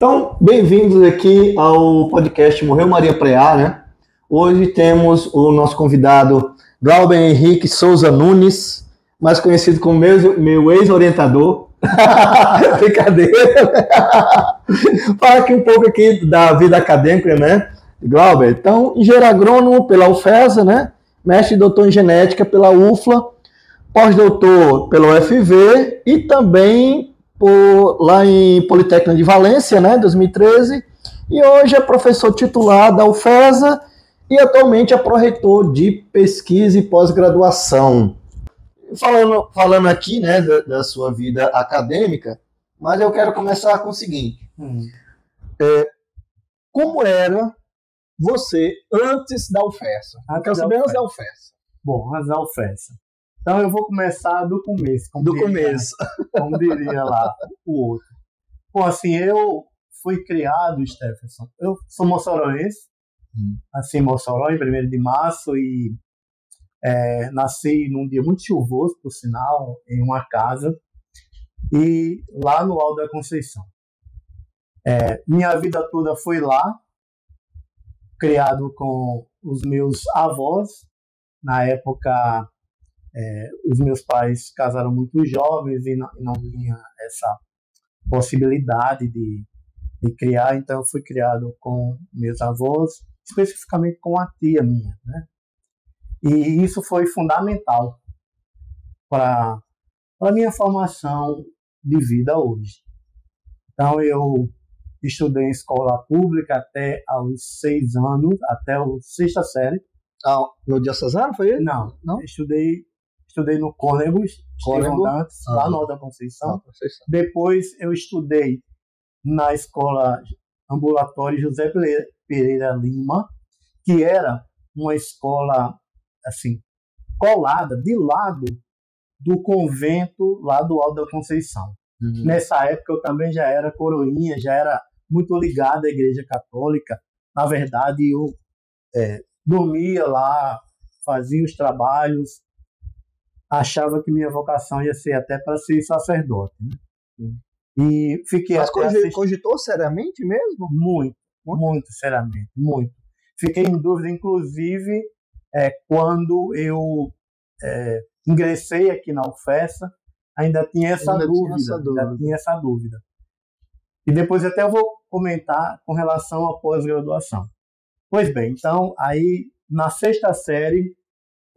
Então, bem-vindos aqui ao podcast Morreu Maria Preá, né? Hoje temos o nosso convidado Glauber Henrique Souza Nunes, mais conhecido como meu, meu ex-orientador. Brincadeira. Fala aqui um pouco aqui da vida acadêmica, né? Glauber, então, engenheiro agrônomo pela UFESA, né? Mestre e doutor em genética pela UFLA, pós-doutor pela UFV e também por, lá em Politécnica de Valência, né, 2013, e hoje é professor titular da UFESA e atualmente é pró-reitor de pesquisa e pós-graduação. Falando, falando aqui né, da, da, sua vida acadêmica, mas eu quero começar com o seguinte: hum. é, como era você antes da UFESA? Antes quero saber antes da UFESA. Bom, antes da UFESA. Então eu vou começar do começo. do diria, começo. Como diria lá o outro. Bom, assim, eu fui criado, Stephenson. Eu sou moçoroense, hum. assim, Mossoró, em 1 de março, e é, nasci num dia muito chuvoso, por sinal, em uma casa, e lá no Alto da Conceição. É, minha vida toda foi lá, criado com os meus avós, na época é, os meus pais casaram muito jovens e não, e não tinha essa possibilidade de, de criar, então eu fui criado com meus avós, especificamente com a tia minha, né? E isso foi fundamental para a minha formação de vida hoje. Então eu estudei em escola pública até aos seis anos, até a sexta série. Ah, no Diocesano foi ele? Não, não. Estudei estudei no Cônego, Estevão Dantes, lá no Alta Conceição. Conceição. Depois eu estudei na escola ambulatória José Pereira Lima, que era uma escola assim colada de lado do convento lá do Alto da Conceição. Uhum. Nessa época eu também já era coroinha, já era muito ligado à Igreja Católica. Na verdade, eu é, dormia lá, fazia os trabalhos, achava que minha vocação ia ser até para ser sacerdote. Né? E fiquei Mas até cogitou seriamente mesmo? Muito, muito, muito seriamente, muito. Fiquei em dúvida, inclusive, é, quando eu é, ingressei aqui na UFESA, ainda tinha essa ainda dúvida, tinha essa dúvida. Ainda tinha essa dúvida. E depois até eu vou comentar com relação à pós-graduação. Pois bem, então, aí na sexta série,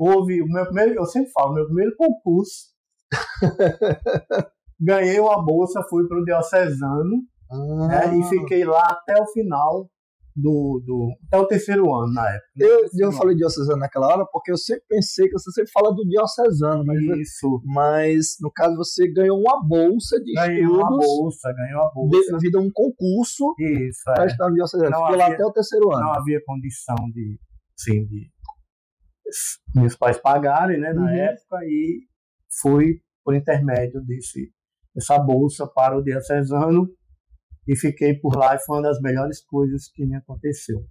houve o meu primeiro, eu sempre falo, meu primeiro concurso. ganhei uma bolsa, fui para o Diocesano ah. né, e fiquei lá até o final do, do até o terceiro ano na época. Eu, eu falei diocesano naquela hora porque eu sempre pensei que você sempre fala do diocesano, mas, Isso. mas no caso você ganhou uma bolsa de ganhei estudos. uma bolsa, ganhou uma bolsa. Devido a um concurso para é. estar no diocesano. Ficou lá até o terceiro ano. Não havia condição de, sim, de meus pais pagarem, né, na uhum. época, e fui por intermédio desse, dessa bolsa para o diocesano e fiquei por lá e foi uma das melhores coisas que me aconteceu.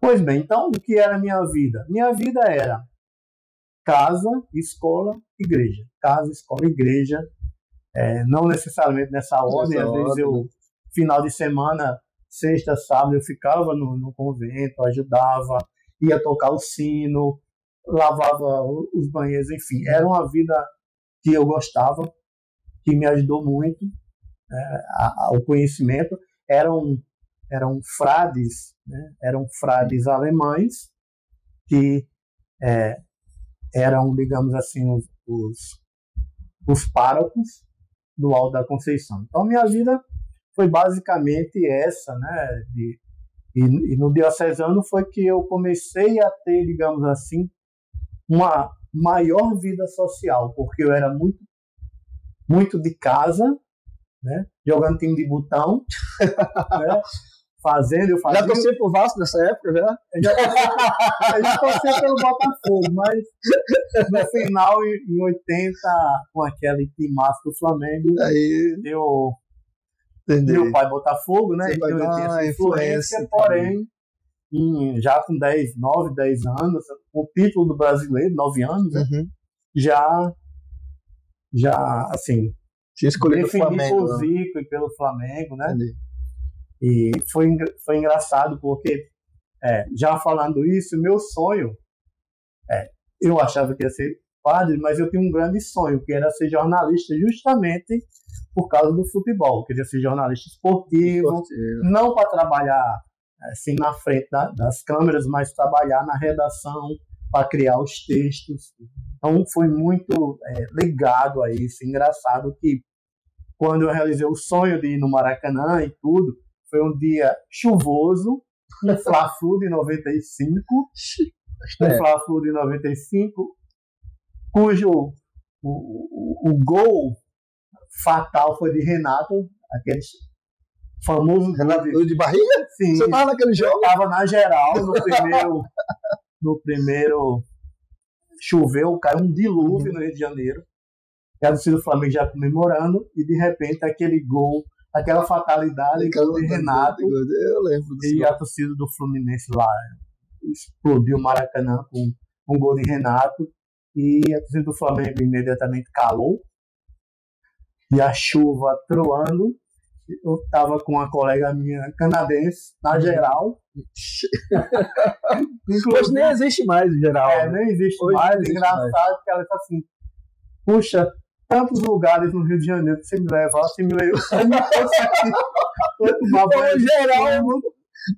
Pois bem, então o que era a minha vida? Minha vida era casa, escola, igreja. Casa, escola, igreja. É, não necessariamente nessa ordem, às vezes eu, final de semana, sexta, sábado, eu ficava no, no convento, ajudava, ia tocar o sino, lavava os banheiros, enfim. Era uma vida que eu gostava, que me ajudou muito né, ao conhecimento. Eram, eram frades, né, eram frades alemães que é, eram, digamos assim, os, os, os párocos do Alto da Conceição. Então, minha vida foi basicamente essa, né, de e, e no diocesano foi que eu comecei a ter, digamos assim, uma maior vida social, porque eu era muito muito de casa, né? Jogando time de botão, né? fazendo, eu fazia. Já torci pro Vasco nessa época? Eu já, eu já torci pelo Botafogo, mas no final, em 80, com aquele timaço do Flamengo, Aí... eu Entendi. Meu pai Botafogo, né? então eu tinha essa influência, influência porém, em, já com 10, 9, 10 anos, o título do brasileiro, 9 anos, né? uhum. já, já, assim, tinha escolhido o Flamengo. por né? Zico e pelo Flamengo, né? Entendi. E foi, foi engraçado porque, é, já falando isso, meu sonho, é, eu achava que ia ser padre, mas eu tinha um grande sonho, que era ser jornalista justamente por causa do futebol. Eu queria ser jornalista esportivo, esportivo. não para trabalhar assim na frente da, das câmeras, mas trabalhar na redação para criar os textos. Então foi muito é, ligado a isso. Engraçado que quando eu realizei o sonho de ir no Maracanã e tudo, foi um dia chuvoso, um Fla-Flu de 95, um é. Fla-Flu de 95, cujo o, o, o gol fatal foi de Renato, aquele famoso Renato de, de barriga? Sim. Você estava naquele jogo? Estava na geral, no primeiro, no primeiro choveu, caiu um dilúvio uhum. no Rio de Janeiro. E a torcida do Flamengo já comemorando, e de repente aquele gol, aquela fatalidade gol de Renato. Eu lembro disso. E a torcida do Fluminense lá explodiu o Maracanã com um gol de Renato. E a torcida do Flamengo imediatamente calou. E a chuva troando. Eu estava com uma colega minha canadense, na uhum. geral. Hoje nem existe mais em geral. É, né? nem existe Hoje mais. Existe engraçado mais. que ela está assim, puxa, tantos lugares no Rio de Janeiro que você me leva, você me leva, você me aqui. No geral,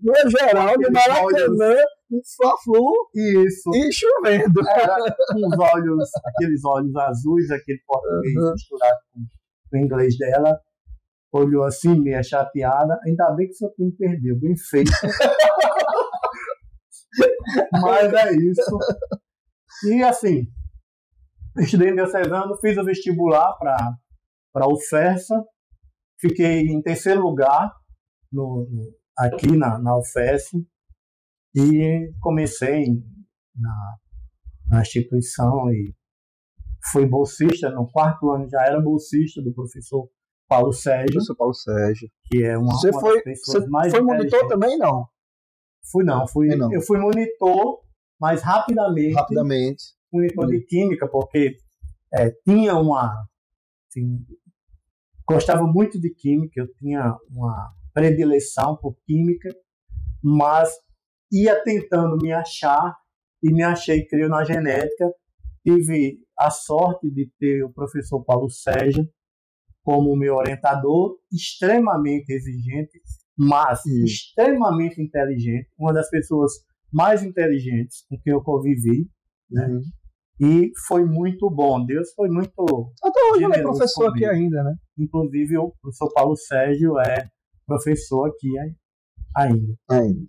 no geral, no Maracanã, um fla-flu Isso. e chovendo. Era com os olhos, aqueles olhos azuis, aquele português uhum. misturado com o inglês dela. Olhou assim, meio chateada. Ainda bem que seu time perdeu, bem feito. Mas é isso. E assim, estudei diocesano, fiz o vestibular para o FESA, fiquei em terceiro lugar no, aqui na, na UFES e comecei na, na instituição e fui bolsista, no quarto ano já era bolsista do professor Paulo Sérgio. Professor Paulo Sérgio. Que é uma, você uma foi, você mais foi monitor também, não? Fui não, fui, não. eu fui monitor, mas rapidamente. Rapidamente. Monitor de química, porque é, tinha uma. Assim, gostava muito de química, eu tinha uma predileção por química, mas ia tentando me achar e me achei, creio, na genética. Tive a sorte de ter o professor Paulo Sérgio como meu orientador, extremamente exigente, mas Sim. extremamente inteligente, uma das pessoas mais inteligentes com quem eu convivi, né? Uhum. E foi muito bom. Deus foi muito. Até hoje ele é professor comigo. aqui ainda, né? Inclusive, o professor Paulo Sérgio é professor aqui ainda. Ainda.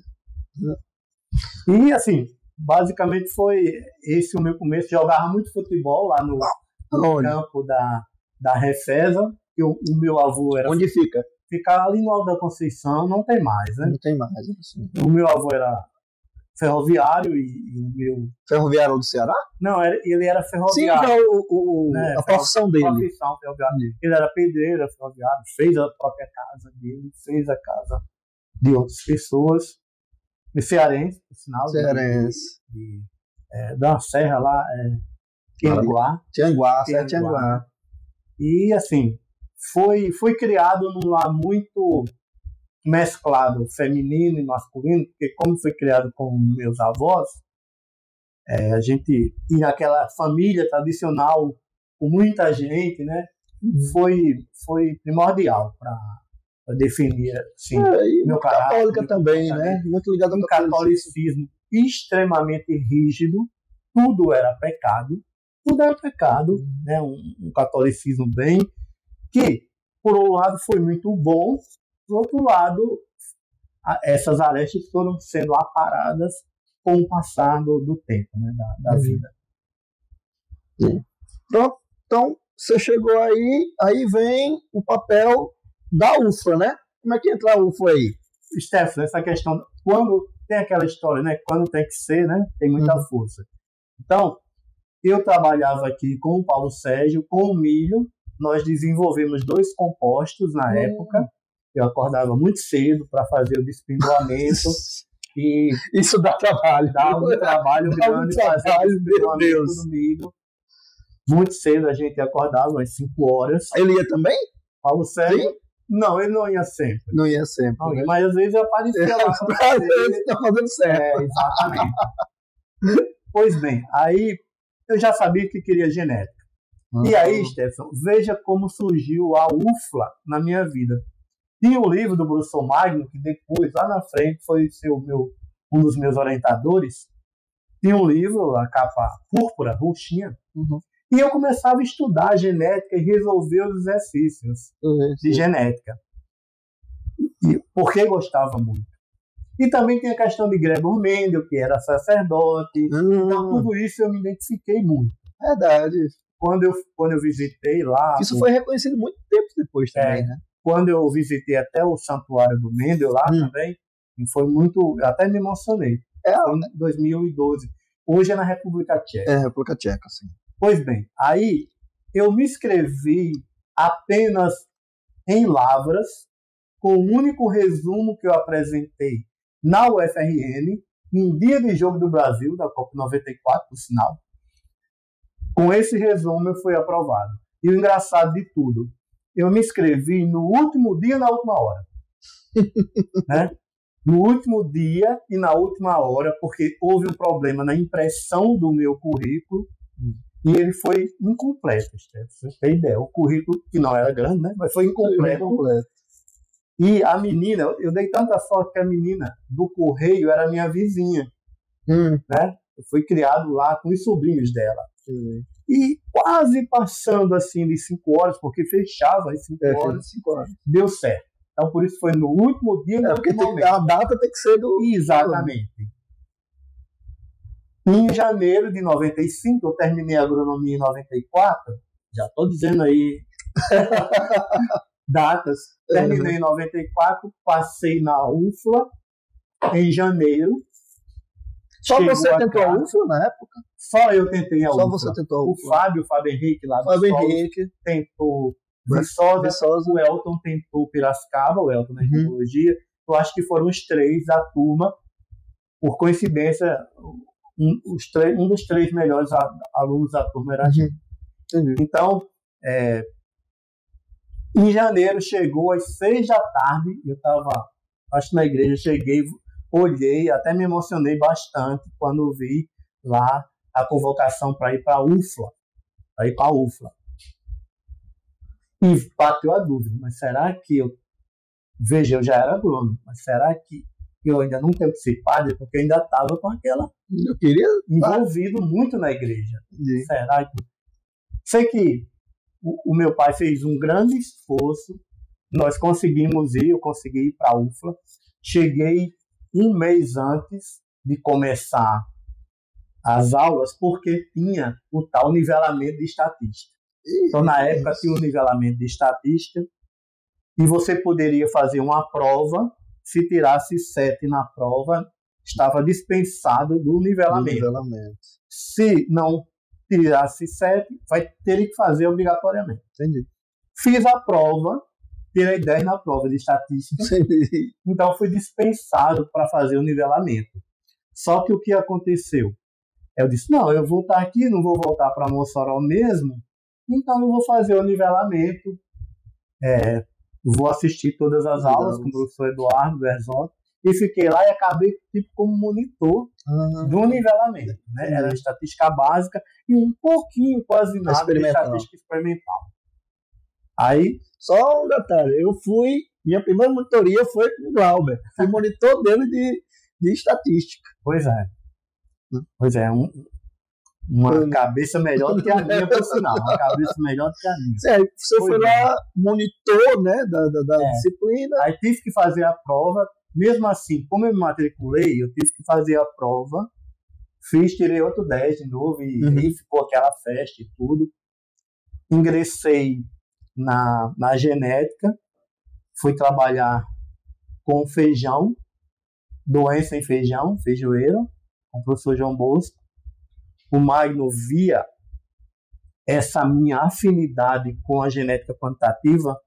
E assim, basicamente foi esse o meu começo. Jogava muito futebol lá no, no campo da, da Refesa. Eu, o meu avô era. Onde fica? Ficar ali no Alto da Conceição, não tem mais, né? Não tem mais. Assim. O meu avô era ferroviário e, e, o meu. Ferroviário do Ceará? Não, era, ele era ferroviário. Sim, é o, o, né, a profissão dele. Profissão ferroviária. Ele era pedreiro, ferroviário, fez a própria casa dele, fez a casa de outras pessoas. E cearense, por sinal. Cearense. De, de, é, da serra lá, é, Tianguá. Tianguá, Tianguá. Tianguá. E assim, foi, foi criado num lar muito mesclado feminino e masculino, porque como foi criado com meus avós, é, a gente tinha aquela família tradicional com muita gente, né? Uhum. Foi, foi primordial para definir assim, é, meu caráter. Católica também, né? Muito ligado ao um catolicismo extremamente rígido, tudo era pecado, tudo era pecado, né? Um, um catolicismo bem que por um lado foi muito bom, por outro lado, essas arestas foram sendo aparadas com o passar do, do tempo, né, da, da uhum. vida. Pronto, então você chegou aí, aí vem o papel da UFA, né? Como é que entra a UFA aí? Stefano, essa questão, quando tem aquela história, né? Quando tem que ser, né? Tem muita uhum. força. Então, eu trabalhava aqui com o Paulo Sérgio, com o Milho, nós desenvolvemos dois compostos na uhum. época, eu acordava muito cedo para fazer o despindoamento. e Isso dá trabalho. Dá um trabalho dá grande um fazer o despindoamento do milho. Muito cedo a gente acordava, às 5 horas. Ele ia também? Paulo Sérgio. Não, ele não ia sempre. Não ia sempre. Não, né? Mas às vezes aparecia lá. Às vezes está fazendo certo. É, exatamente. pois bem, aí eu já sabia que queria genética. Uhum. E aí, Stefan, veja como surgiu a UFLA na minha vida. Tinha um livro do Bruce Magno, que depois, lá na frente, foi seu, meu, um dos meus orientadores. Tinha um livro, a capa púrpura, roxinha, uhum. E eu começava a estudar genética e resolver os exercícios uhum, de genética. E, porque gostava muito. E também tem a questão de Gregor Mendel, que era sacerdote. Uhum. Então, tudo isso eu me identifiquei muito. Verdade. Quando eu, quando eu visitei lá. Isso foi reconhecido muito tempo depois também, é, né? Quando eu visitei até o santuário do Mendel lá hum. também, foi muito. Até me emocionei. É, foi em 2012. Hoje é na República Tcheca. É, República Tcheca, sim. Pois bem, aí eu me inscrevi apenas em Lavras, com o único resumo que eu apresentei na UFRN, em dia de jogo do Brasil, da Copa 94, por sinal. Com esse resumo eu fui aprovado. E o engraçado de tudo, eu me inscrevi no último dia na última hora. né? No último dia e na última hora, porque houve um problema na impressão do meu currículo e ele foi incompleto, você tem ideia. O currículo, que não era grande, né? Mas foi incompleto. incompleto. E a menina, eu dei tanta sorte que a menina do correio era minha vizinha. Hum. Né? Eu fui criado lá com os sobrinhos dela. Hum. E quase passando assim de cinco horas, porque fechava às cinco, é, horas, cinco horas, deu certo. Então por isso foi no último dia. É porque tem, a data tem que ser do. Exatamente. Em janeiro de 95, eu terminei a agronomia em 94, já estou dizendo aí datas. Terminei em 94, passei na UFLA em janeiro. Só você tentou a UFLA na época? Só eu tentei a UFLA. Só você tentou a UFLA. O Fábio, o Fábio Henrique lá do Fábio Henrique. tentou Viçosa, Viçosa, o Elton tentou Piracicaba, o Elton na uhum. Eu acho que foram os três da turma. Por coincidência, um, os um dos três melhores alunos da turma era a gente. Uhum. Então, é, em janeiro chegou às seis da tarde, eu estava, acho na igreja, cheguei, olhei, até me emocionei bastante quando vi lá a convocação para ir para a UFLA, para ir para a UFLA. E bateu a dúvida, mas será que eu, veja, eu já era agrônomo, mas será que eu ainda não tenho que ser padre, porque eu ainda estava com aquela. Eu queria. Envolvido muito na igreja. Sim. Será que. Sei que o, o, meu pai fez um grande esforço, nós conseguimos ir, eu consegui ir para a UFLA. Cheguei um mês antes de começar as aulas, porque tinha o tal nivelamento de estatística. Então, na época, tinha o nivelamento de estatística e você poderia fazer uma prova se tirasse sete na prova, estava dispensado do nivelamento. do nivelamento. Se não tirasse sete, vai ter que fazer obrigatoriamente. Entendi. Fiz a prova, tirei 10 na prova de estatística. Entendi. Então fui dispensado para fazer o nivelamento. Só que o que aconteceu? Eu disse: não, eu vou estar aqui, não vou voltar para Mossoró mesmo, então eu vou fazer o nivelamento. É, vou assistir todas as aulas com o professor Eduardo Berzotto e fiquei lá e acabei tipo como monitor uhum. do nivelamento, né? Uhum. Era estatística básica e um pouquinho, quase nada, de estatística experimental. Aí, só um detalhe, eu fui, minha primeira monitoria foi com o Glauber, fui monitor dele de, de estatística. Pois é. Pois é, um, uma cabeça melhor do que a minha, por sinal. Uma cabeça melhor do que a minha. Sério, você foi, foi lá, monitor né, da, da, da é. disciplina. Aí tive que fazer a prova. Mesmo assim, como eu me matriculei, eu tive que fazer a prova. Fiz, tirei outro 10 de novo e uhum. aí ficou aquela festa e tudo. Ingressei na, na genética, fui trabalhar com feijão, doença em feijão, feijoeiro, com o professor João Bosco o Magno via essa minha afinidade com a genética quantitativa,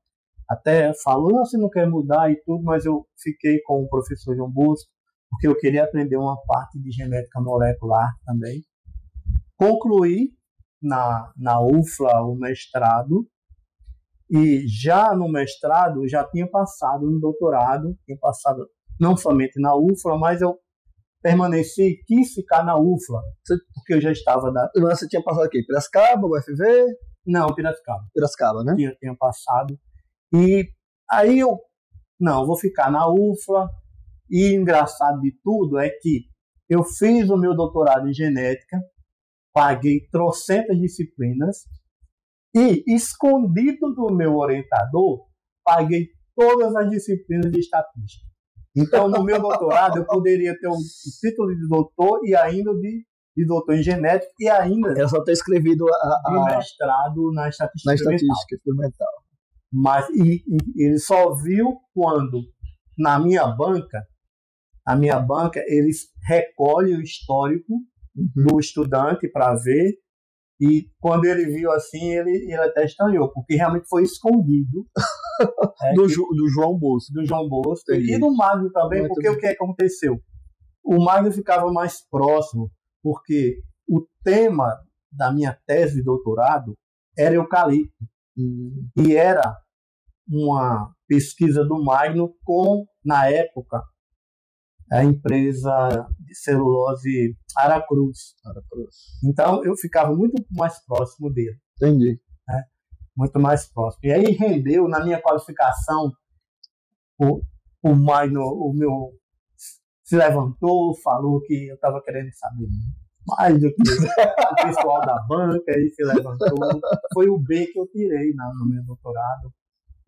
até falou, você não quer mudar e tudo, mas eu fiquei com o professor João Bosco, porque eu queria aprender uma parte de genética molecular também. Concluí na, na UFLA o mestrado E já no mestrado, já tinha passado no doutorado, tinha passado não somente na UFLA, mas eu permaneci, quis ficar na UFLA, porque eu já estava da. Mas você tinha passado aqui? Piracicaba, UFV? Não, Piracicaba. Piracicaba, né? Tinha, tinha passado. E aí eu, não, vou ficar na UFLA. E engraçado de tudo é que eu fiz o meu doutorado em genética, paguei trocentas disciplinas e, escondido do meu orientador, paguei todas as disciplinas de estatística. Então, no meu doutorado, eu poderia ter um título de doutor e ainda de, de doutor em genética e ainda eu só ter escrevido a, a... de mestrado na estatística, na estatística experimental. Mas e, e, ele só viu quando, na minha banca, a minha banca, eles recolhem o histórico uhum. do estudante para ver e quando ele viu assim, ele, ele até estranhou, porque realmente foi escondido. é, do, que, do João Bosco. Do João Bosco. E do Magno também, Muito porque bem. o que, que aconteceu? O Magno ficava mais próximo, porque o tema da minha tese de doutorado era eucalipto. Hum. E era uma pesquisa do Magno com, na época, a empresa de celulose Aracruz. Aracruz. Então eu ficava muito mais próximo dele. Entendi. Né? Muito mais próximo. E aí rendeu na minha qualificação o, o, Maino, o meu se levantou, falou que eu estava querendo saber mais do que o pessoal da banca e se levantou. Foi o B que eu tirei no meu doutorado.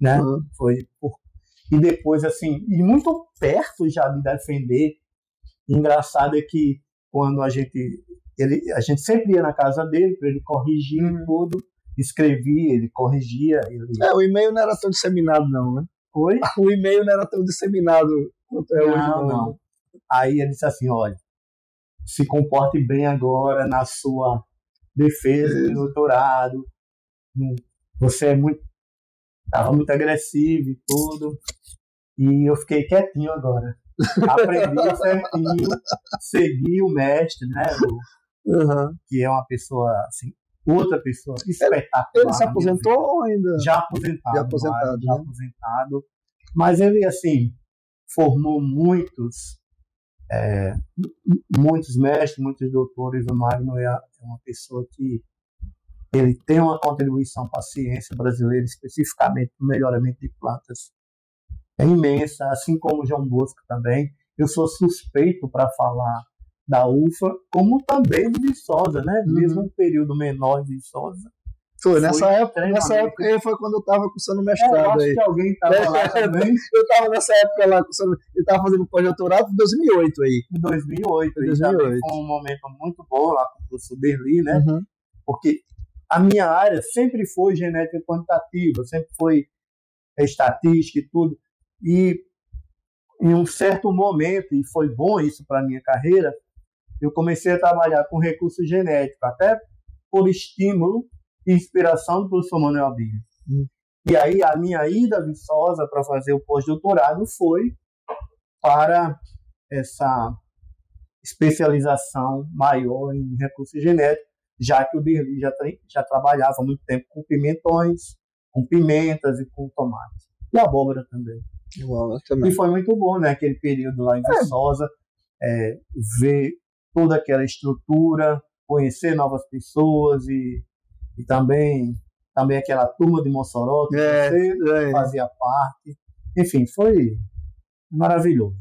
Né? Uhum. Foi por e depois, assim, e muito perto já de defender. engraçado é que quando a gente, ele, a gente sempre ia na casa dele para ele corrigir uhum. tudo, escrevia, ele corrigia. Ele... É, o e-mail não era tão disseminado, não, né? Oi? O e-mail não era tão disseminado quanto é hoje. Não, não. Aí ele disse assim: olha, se comporte bem agora na sua defesa do doutorado. Você é muito Tava muito agressivo e tudo. E eu fiquei quietinho agora. Aprendi certinho, segui o mestre, né? O, uhum. Que é uma pessoa, assim, outra pessoa espetacular. Ele se aposentou ou ainda? Já aposentado. Já aposentado. Mas, já né? aposentado. Mas ele, assim, formou muitos, é, muitos mestres, muitos doutores. O Magno é, é uma pessoa que ele tem uma contribuição para a ciência brasileira, especificamente no melhoramento de plantas, é imensa, assim como o João Bosco também. Eu sou suspeito para falar da UFA, como também do Viçosa, né? Uhum. Mesmo um período menor de Viçosa. Foi, nessa época, nessa época aí foi quando eu estava cursando mestrado. É, eu acho aí. que alguém estava é, lá também. eu estava nessa época lá, cursando, eu estava fazendo pós-doutorado em 2008 aí. Em 2008, 2008. Também foi um momento muito bom lá com o professor Berli, né? Uhum. Porque a minha área sempre foi genética quantitativa, sempre foi estatística e tudo. E em um certo momento, e foi bom isso para a minha carreira, eu comecei a trabalhar com recurso genético, até por estímulo e inspiração do professor Manuel Bilho. Hum. E aí a minha ida viçosa para fazer o pós-doutorado foi para essa especialização maior em recurso genético, já que o Dirli já, já trabalhava muito tempo com pimentões, com pimentas e com tomate. E abóbora também. E foi muito bom, né? Aquele período lá em é. Viçosa, é, ver toda aquela estrutura, conhecer novas pessoas e, e também, também aquela turma de Mossoró que é, você é. fazia parte. Enfim, foi maravilhoso.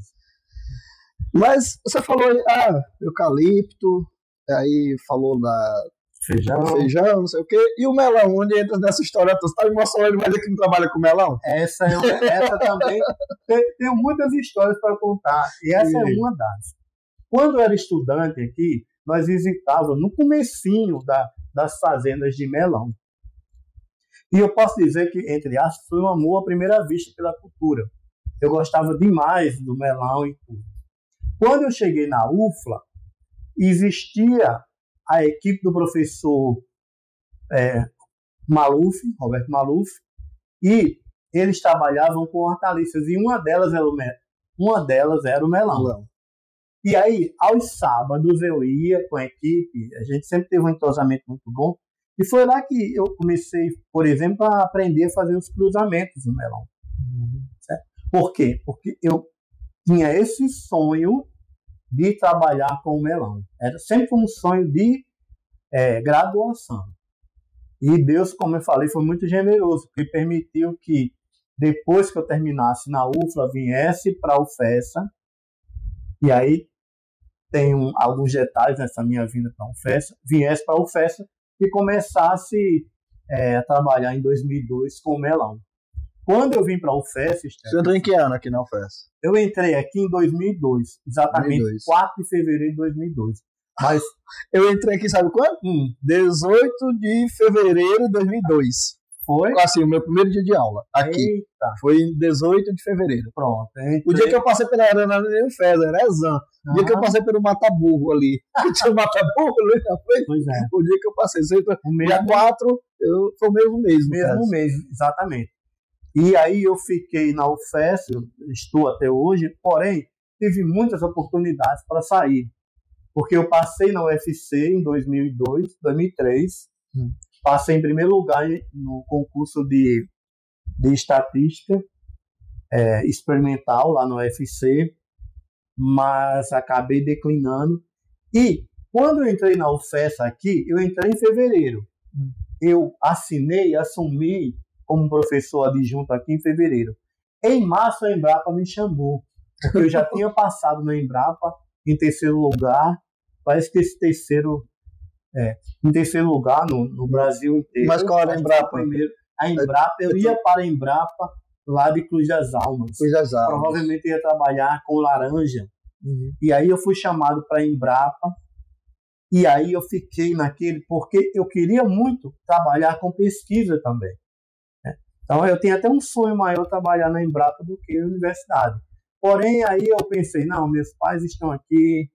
Mas você falou, ah, eucalipto, aí falou da feijão, feijão, não sei o quê. E o melão, onde entra nessa história? Você está me mostrando mais que não trabalha com melão? Essa, é, essa também. Tem, tenho muitas histórias para contar. E essa é uma das. Quando eu era estudante aqui, nós visitávamos no comecinho da, das fazendas de melão. E eu posso dizer que, entre aspas, foi um amor à primeira vista pela cultura. Eu gostava demais do melão e tudo. Quando eu cheguei na UFLA, existia a equipe do professor é, Maluf, Roberto Maluf, e eles trabalhavam com hortaliças, e uma delas era o, me uma delas era o melão. E aí, aos sábados, eu ia com a equipe, a gente sempre teve um entrosamento muito bom, E foi lá que eu comecei, por exemplo, a aprender a fazer os cruzamentos no melão. Uhum. Por quê? Porque eu tinha esse sonho de trabalhar com o melão. Era sempre um sonho de é, graduação. E Deus, como eu falei, foi muito generoso, porque permitiu que depois que eu terminasse na UFLA, viesse para a UFESA, e aí tem um, alguns detalhes nessa minha vinda para a UFESA, viesse para a UFESA e começasse é, a trabalhar em 2002 com o melão. Quando eu vim para a UFES... Você entrou em que ano aqui na UFES? Eu entrei aqui em 2002, exatamente 2002. 4 de fevereiro de 2002. Mas eu entrei aqui, sabe quando? Hum. 18 de fevereiro de 2002. Foi? Assim, o meu primeiro dia de aula. Aqui. Eita. Foi em 18 de fevereiro. Pronto. Entrei... O dia que eu passei pela Arena nem Fez, era Exam. O uhum. dia que eu passei pelo Mataburro ali. tinha o Mataburro ali na frente. Pois é. O dia que eu passei. O mesmo... Dia 4, eu, foi o mesmo mês. Mesmo mês, exatamente. E aí eu fiquei na UFES, estou até hoje, porém, tive muitas oportunidades para sair. Porque eu passei na UFC em 2002, 2003, hum. passei em primeiro lugar no concurso de, de estatística é, experimental lá no UFC, mas acabei declinando. E quando eu entrei na UFES aqui, eu entrei em fevereiro. Hum. Eu assinei, assumi como professor adjunto aqui em fevereiro. Em março, a Embrapa me chamou, porque eu já tinha passado na Embrapa em terceiro lugar. Parece que esse terceiro, é, em terceiro lugar no, no Brasil inteiro. Mas qual era a Embrapa? Primeiro, a Embrapa, eu ia para a Embrapa lá de Cruz das Almas. Cruz das Almas. Provavelmente ia trabalhar com laranja. Uhum. E aí eu fui chamado para a Embrapa. E aí eu fiquei naquele, porque eu queria muito trabalhar com pesquisa também. Então eu tenho até um sonho maior trabalhar na Embrapa do que na universidade. Porém, aí eu pensei, não, meus pais estão aqui,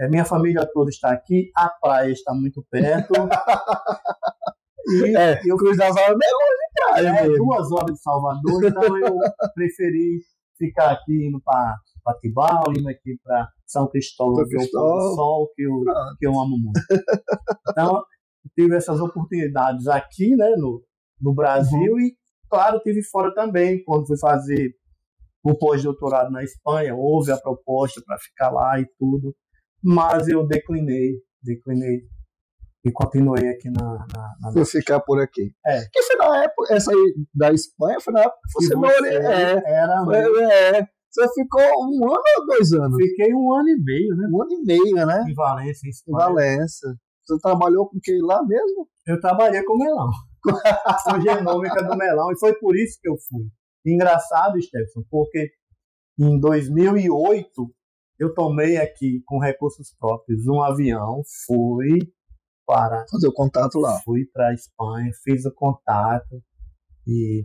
é, minha família toda está aqui, a praia está muito perto. e é, eu Cruz das Almas é longe de praia. É, duas horas de Salvador, então eu preferi ficar aqui indo para Patibal, indo aqui para São Cristóvão, que é o sol que eu, que eu amo muito. Então, tive essas oportunidades aqui, né, no, no Brasil uhum. e claro, tive fora também, quando fui fazer o pós-doutorado na Espanha, houve a proposta para ficar lá e tudo, mas eu declinei, declinei e continuei aqui na. na, na Vou ficar por aqui. É. Que foi na época, essa aí da Espanha, foi na época que você, você é, era. Foi, é, você ficou um ano ou dois anos? Fiquei um ano e meio, né? Um ano e meio, né? Em Valência, em Espanha. Em Valência. Você trabalhou com quem lá mesmo? Eu trabalhei com melão ação genômica do melão, e foi por isso que eu fui. Engraçado, Stefan, porque em 2008 eu tomei aqui com recursos próprios um avião, fui para fazer o contato lá. Fui para a Espanha, fiz o contato e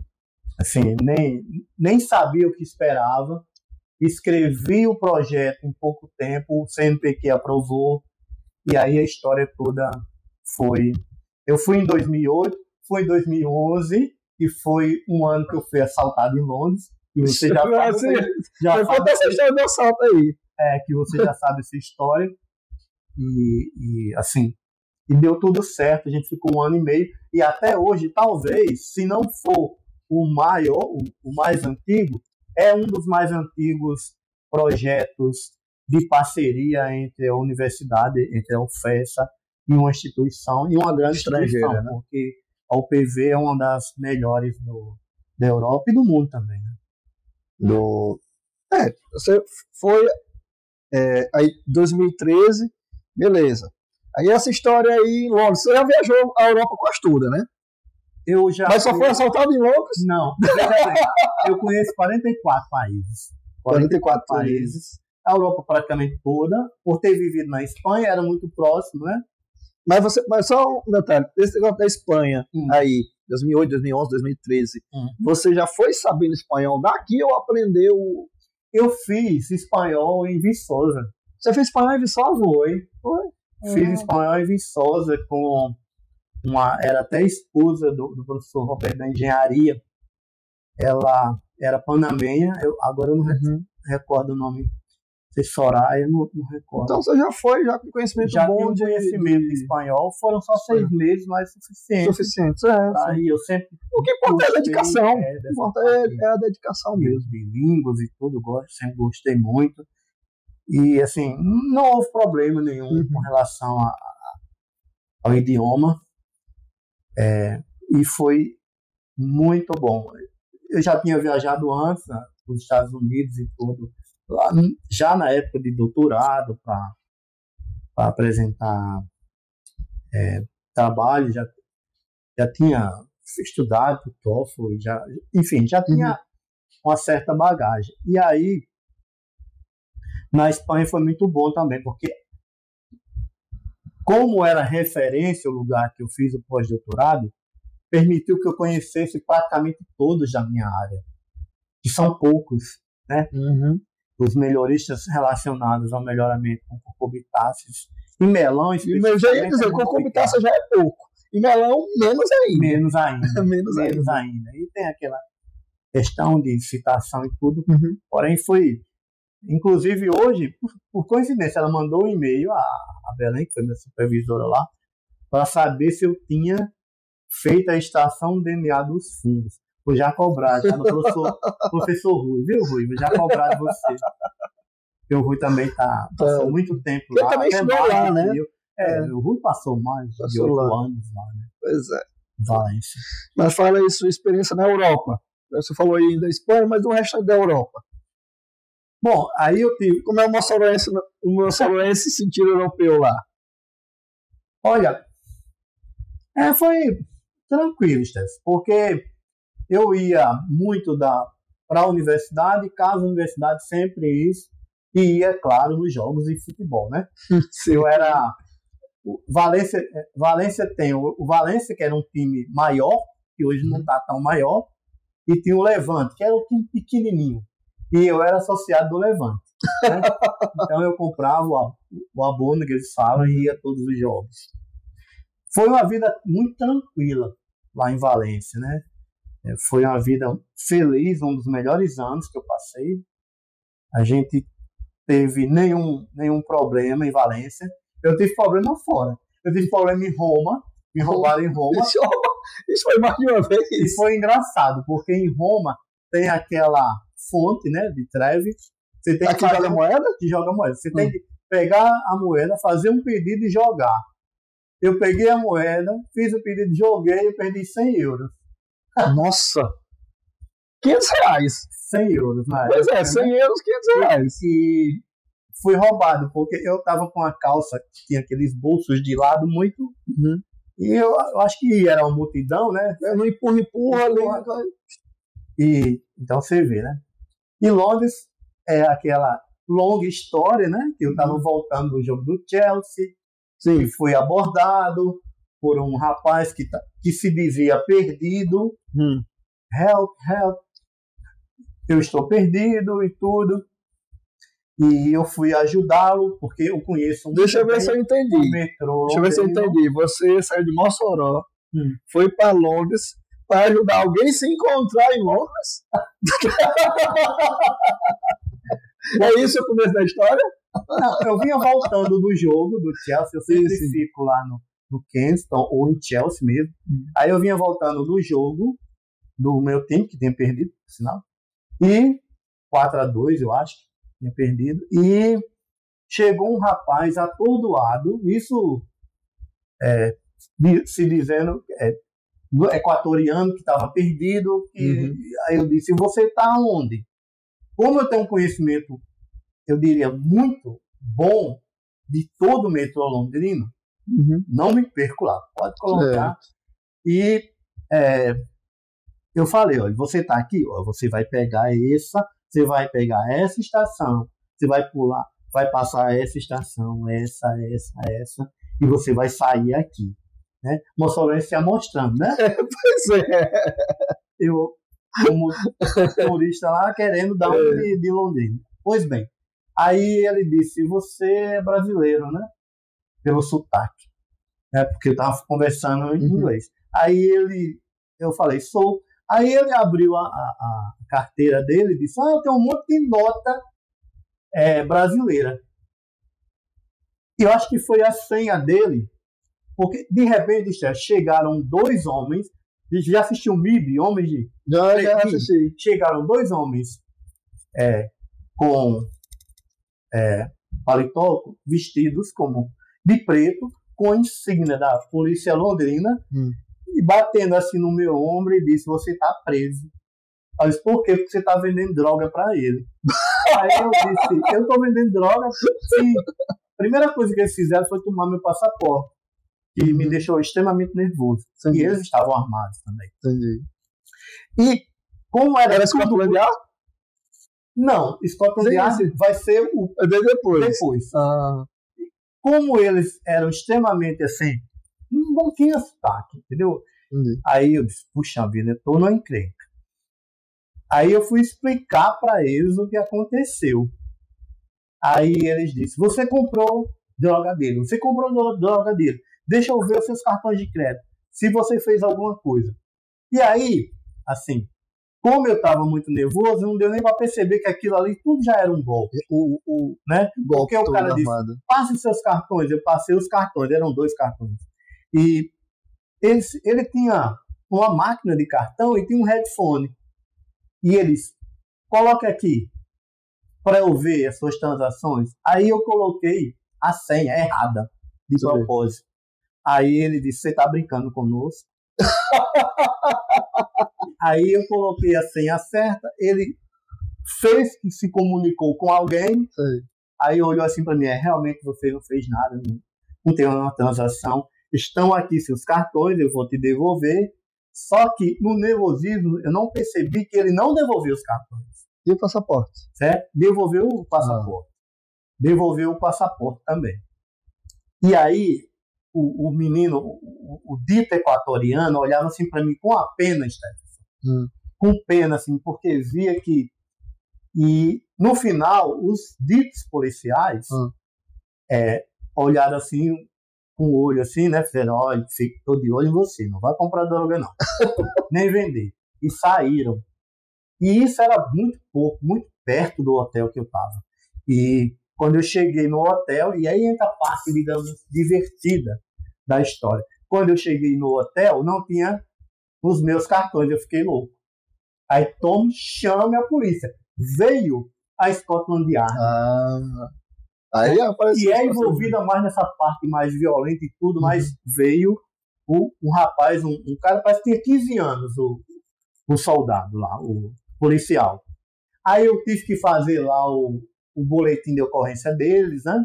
assim, nem, nem sabia o que esperava. Escrevi o projeto em pouco tempo, o CNPq aprovou e aí a história toda foi. Eu fui em 2008, foi em 2011 e foi um ano que eu fui assaltado em Londres. E você já sabe, assim, já sabe essa história do assalto aí. É, que você já sabe essa história. E, e, assim, e deu tudo certo. A gente ficou um ano e meio. E até hoje, talvez, se não for o maior, o, o mais antigo, é um dos mais antigos projetos de parceria entre a universidade, entre a UFESA e uma instituição, e uma grande estrangeira, né? porque a UPV é uma das melhores do, da Europa e do mundo também. Né? Do, é, você foi é, aí 2013, beleza. Aí essa história aí em Londres, você já viajou a Europa quase toda, né? Eu já. Mas só foi assaltado em Londres? Não. eu conheço 44 países. 44, 44 países. A Europa praticamente toda, por ter vivido na Espanha, era muito próximo, né? Mas você, mas só um detalhe, esse negócio da Espanha hum. aí, 2008, 2011, 2013, hum. você já foi sabendo espanhol daqui ou aprendeu? Eu fiz espanhol em Viçosa. Você fez espanhol em Viçosa? Foi. Foi. Fiz ah. espanhol em Viçosa com uma, era até esposa do, do professor Roberto da engenharia. Ela era panamenha, eu, agora eu não uhum. recordo o nome de Soraya, não, não recordo. Então você já foi, já com conhecimento já bom de conhecimento de espanhol, foram só seis é. meses, mas suficientes. Suficientes, é. Aí eu sempre. O que importa é a dedicação. É, o que importa é, é, a dedicação mesmo. De línguas e tudo, gosto, sempre gostei muito. E assim, não houve problema nenhum uhum. com relação a, a, ao idioma. É, e foi muito bom. Eu já tinha viajado antes, né, para os Estados Unidos e tudo, lá, já na época de doutorado, para apresentar é, trabalho, já, já tinha estudado o TOEFL, já, enfim, já tinha uhum. uma certa bagagem. E aí, na Espanha foi muito bom também, porque como era referência o lugar que eu fiz o pós-doutorado, permitiu que eu conhecesse praticamente todos da minha área, que são poucos, né? Uhum. Os melhoristas relacionados ao melhoramento com cucubitáceos e melão, especificamente. Já ia dizer, cucubitácea já é pouco. E melão, menos ainda. Menos ainda. menos, menos ainda. ainda. E tem aquela questão de citação e tudo. Uhum. Porém, foi. Inclusive, hoje, por, por coincidência, ela mandou um e-mail, a, a Belém, que foi minha supervisora lá, para saber se eu tinha feito a extração do DNA dos fungos. Vou já cobrar, já no professor, professor Rui, viu, Rui? Vou já cobrar de você. Porque o Rui também tá, passou é. muito tempo lá. Ele também estudou lá, né? É, é, o Rui passou mais passou de oito anos lá, né? Pois é. Valência. Mas fala aí sua experiência na Europa. Você falou aí da Espanha, mas do resto da Europa. Bom, aí eu tive. Como é o moçaroense, o moçaroense sentido europeu lá? Olha, é, foi tranquilo, Steph, porque eu ia muito para a universidade, casa universidade sempre isso, e ia, claro, nos jogos de futebol, né? eu era. Valência, Valência tem o, Valência, que era um time maior, que hoje não está tão maior, e tinha o Levante, que era um time pequenininho. E eu era associado do Levante. Né? então eu comprava o, o abono que eles falam e ia a todos os jogos. Foi uma vida muito tranquila lá em Valência, né? É, foi uma vida feliz, um dos melhores anos que eu passei. A gente teve nenhum, nenhum problema em Valência. Eu tive problema fora. Eu tive problema em Roma, me roubaram em Roma. Isso, isso foi mais de uma vez. E foi engraçado, porque em Roma tem aquela fonte, né, de Trevi. Você tem que, que joga moeda? Que joga moeda. Você hum. tem que pegar a moeda, fazer um pedido e jogar. Eu peguei a moeda, fiz o pedido, joguei e perdi 100 euros. Nossa! 500 reais. 100 euros, né? Pois é, 100 né? euros, 500 reais. E fui roubado, porque eu tava com a calça que tinha aqueles bolsos de lado muito. Uhum. E eu, eu, acho que era uma multidão, né? É, não empurra, empurra ali. E, então você vê, né? E Londres é aquela longa história, né? Que eu tava uhum. voltando do jogo do Chelsea, Sim. e fui abordado por um rapaz que, tá, que se dizia perdido. Hum. Help, help. Eu estou perdido e tudo. E eu fui ajudá-lo, porque eu conheço Deixa eu ver se eu entendi. Metrô, Deixa eu ver se eu entendi. Você saiu de Mossoró, hum. foi para Londres para ajudar alguém a se encontrar em Londres? é isso o começo da história? Não, eu vinha voltando do jogo do Chelsea, eu sempre sim. fico lá no, no Kenston ou em Chelsea mesmo. Hum. Aí eu vinha voltando do jogo do meu time, que tinha perdido, por sinal. E 4 a 2 eu acho, tinha perdido. E chegou um rapaz atordoado, isso é, se dizendo é, equatoriano que estava perdido. E, uhum. Aí eu disse: Você está onde? Como eu tenho um conhecimento eu diria, muito bom de todo o metrô londrino, uhum. não me perco lá, pode colocar. É. E é, eu falei, olha, você está aqui, ó, você vai pegar essa, você vai pegar essa estação, você vai pular, vai passar essa estação, essa, essa, essa, e você vai sair aqui. Né? Mossolense se mostrando, né? pois é. Eu, como turista lá, querendo dar um é. de, de Londrina. Pois bem, Aí ele disse: Você é brasileiro, né? Pelo sotaque. É, porque eu estava conversando em uhum. inglês. Aí ele, eu falei: Sou. Aí ele abriu a, a, a carteira dele e disse: Ah, eu tenho um monte de nota é, brasileira. Eu acho que foi a senha dele, porque de repente chegaram dois homens, já assistiu o MIB, Homens de. Já, já assisti. Chegaram dois homens é, com é, paletó, vestidos como de preto, com a insígnia da polícia londrina, hum. e batendo assim no meu ombro e disse: Você está preso. Eu disse, por quê? Porque você está vendendo droga para ele. Aí eu disse, eu estou vendendo droga. Sim. A primeira coisa que eles fizeram foi tomar meu passaporte, que me uhum. deixou extremamente nervoso. Entendi. E eles estavam armados também. Entendi. E como era, era Scotland Yard? Não, Scotland Yard vai ser o é depois. depois. Ah. Como eles eram extremamente assim, não tinha sotaque, entendeu? Entendi. Aí eu disse, puxa vida, eu tô na encrenca. Aí eu fui explicar para eles o que aconteceu. Aí eles disseram: Você comprou droga dele, você comprou droga dele. Deixa eu ver os seus cartões de crédito, se você fez alguma coisa. E aí, assim, como eu estava muito nervoso, não deu nem para perceber que aquilo ali tudo já era um golpe. O, o, né? Golpe Porque o cara disse: passe os seus cartões. Eu passei os cartões, eram dois cartões. E ele, ele tinha uma máquina de cartão e tinha um headphone e eles coloque aqui para eu ver as suas transações. Aí eu coloquei a senha errada de propósito. Aí ele disse: Você está brincando conosco? Aí eu coloquei a senha certa. Ele fez que se comunicou com alguém. Sim. Aí olhou assim para mim: É, realmente você não fez nada, não, não tem uma transação. Estão aqui seus cartões, eu vou te devolver. Só que no nervosismo eu não percebi que ele não devolveu os cartões. E o passaporte? Certo? Devolveu o passaporte. Ah. Devolveu o passaporte também. E aí o, o menino, o, o, dito equatoriano, olhava assim para mim com a pena, hum. com pena, assim, porque via que. E no final, os ditos policiais hum. é, olharam assim com o olho assim, né? Fizeram, olha, tô de olho em você, não vai comprar droga não. Nem vender. E saíram. E isso era muito pouco, muito perto do hotel que eu tava. E quando eu cheguei no hotel, e aí entra a parte, digamos, divertida da história. Quando eu cheguei no hotel, não tinha os meus cartões, eu fiquei louco. Aí Tom chame a polícia. Veio a Scotland Yard. Ah. Aí apareceu. Que é envolvida mais nessa parte mais violenta e tudo, uhum. mas veio o, um rapaz, um, um, cara parece que tinha 15 anos, o, o soldado lá, o policial. Aí eu tive que fazer lá o, o boletim de ocorrência deles, né?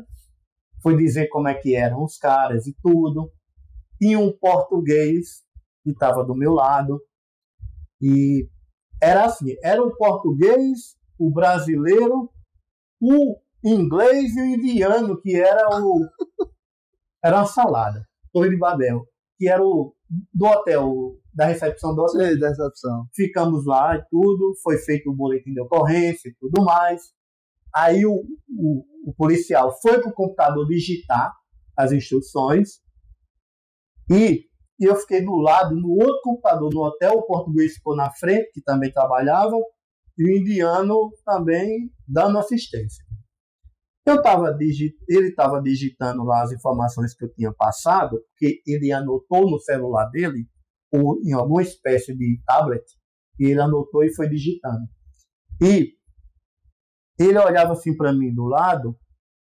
Foi dizer como é que eram os caras e tudo. Tinha um português que estava do meu lado. E era assim, era o português, o brasileiro, o inglês e o indiano, que era o. Era uma salada. Torre de Babel. Que era o do hotel, da recepção do hotel. Sim, da recepção. Ficamos lá e tudo. Foi feito o boletim de ocorrência e tudo mais. Aí o, o, o policial foi para o computador digitar as instruções. E, eu fiquei do lado, no outro computador, no hotel, o português ficou na frente, que também trabalhava, e o indiano também dando assistência. Eu tava digit... Ele estava digitando lá as informações que eu tinha passado, que ele anotou no celular dele, ou em alguma espécie de tablet, e ele anotou e foi digitando. E ele olhava assim para mim do lado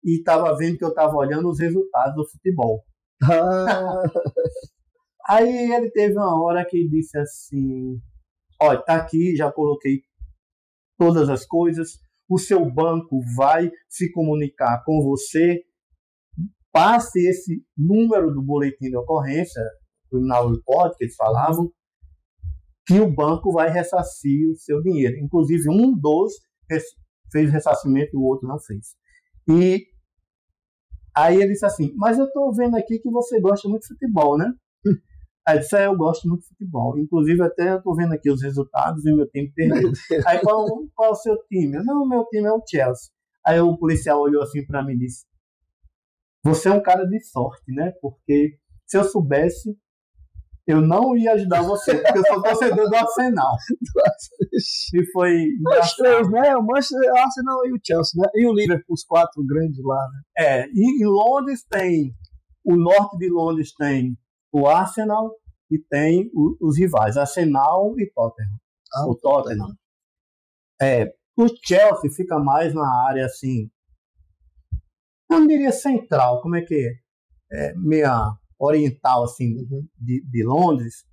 e estava vendo que eu estava olhando os resultados do futebol. Ah. Aí ele teve uma hora que disse assim: Olha, tá aqui, já coloquei todas as coisas o seu banco vai se comunicar com você, passe esse número do boletim de ocorrência, criminal report que eles falavam, que o banco vai ressarcir o seu dinheiro. Inclusive, um dos fez ressarcimento e o outro não fez. E aí ele disse assim: Mas eu estou vendo aqui que você gosta muito de futebol, né? Aí disse, é, eu gosto muito de futebol. Inclusive, até eu tô vendo aqui os resultados e meu time perdeu. Aí, qual, qual é o seu time? Não, meu time é o Chelsea. Aí o policial olhou assim para mim e disse, você é um cara de sorte, né? Porque se eu soubesse eu não ia ajudar você, porque eu sou torcedor do Arsenal. e foi. Os três, né? O Manchester, o Arsenal e o Chelsea, né? E o Liverpool, os quatro grandes lá, né? É, e em Londres tem. O norte de Londres tem o Arsenal e tem o, os rivais, Arsenal e Tottenham. Ah, o Tottenham. É, o Chelsea fica mais na área assim. Eu não diria central, como é que é? é meia oriental assim uhum. de, de, Londres,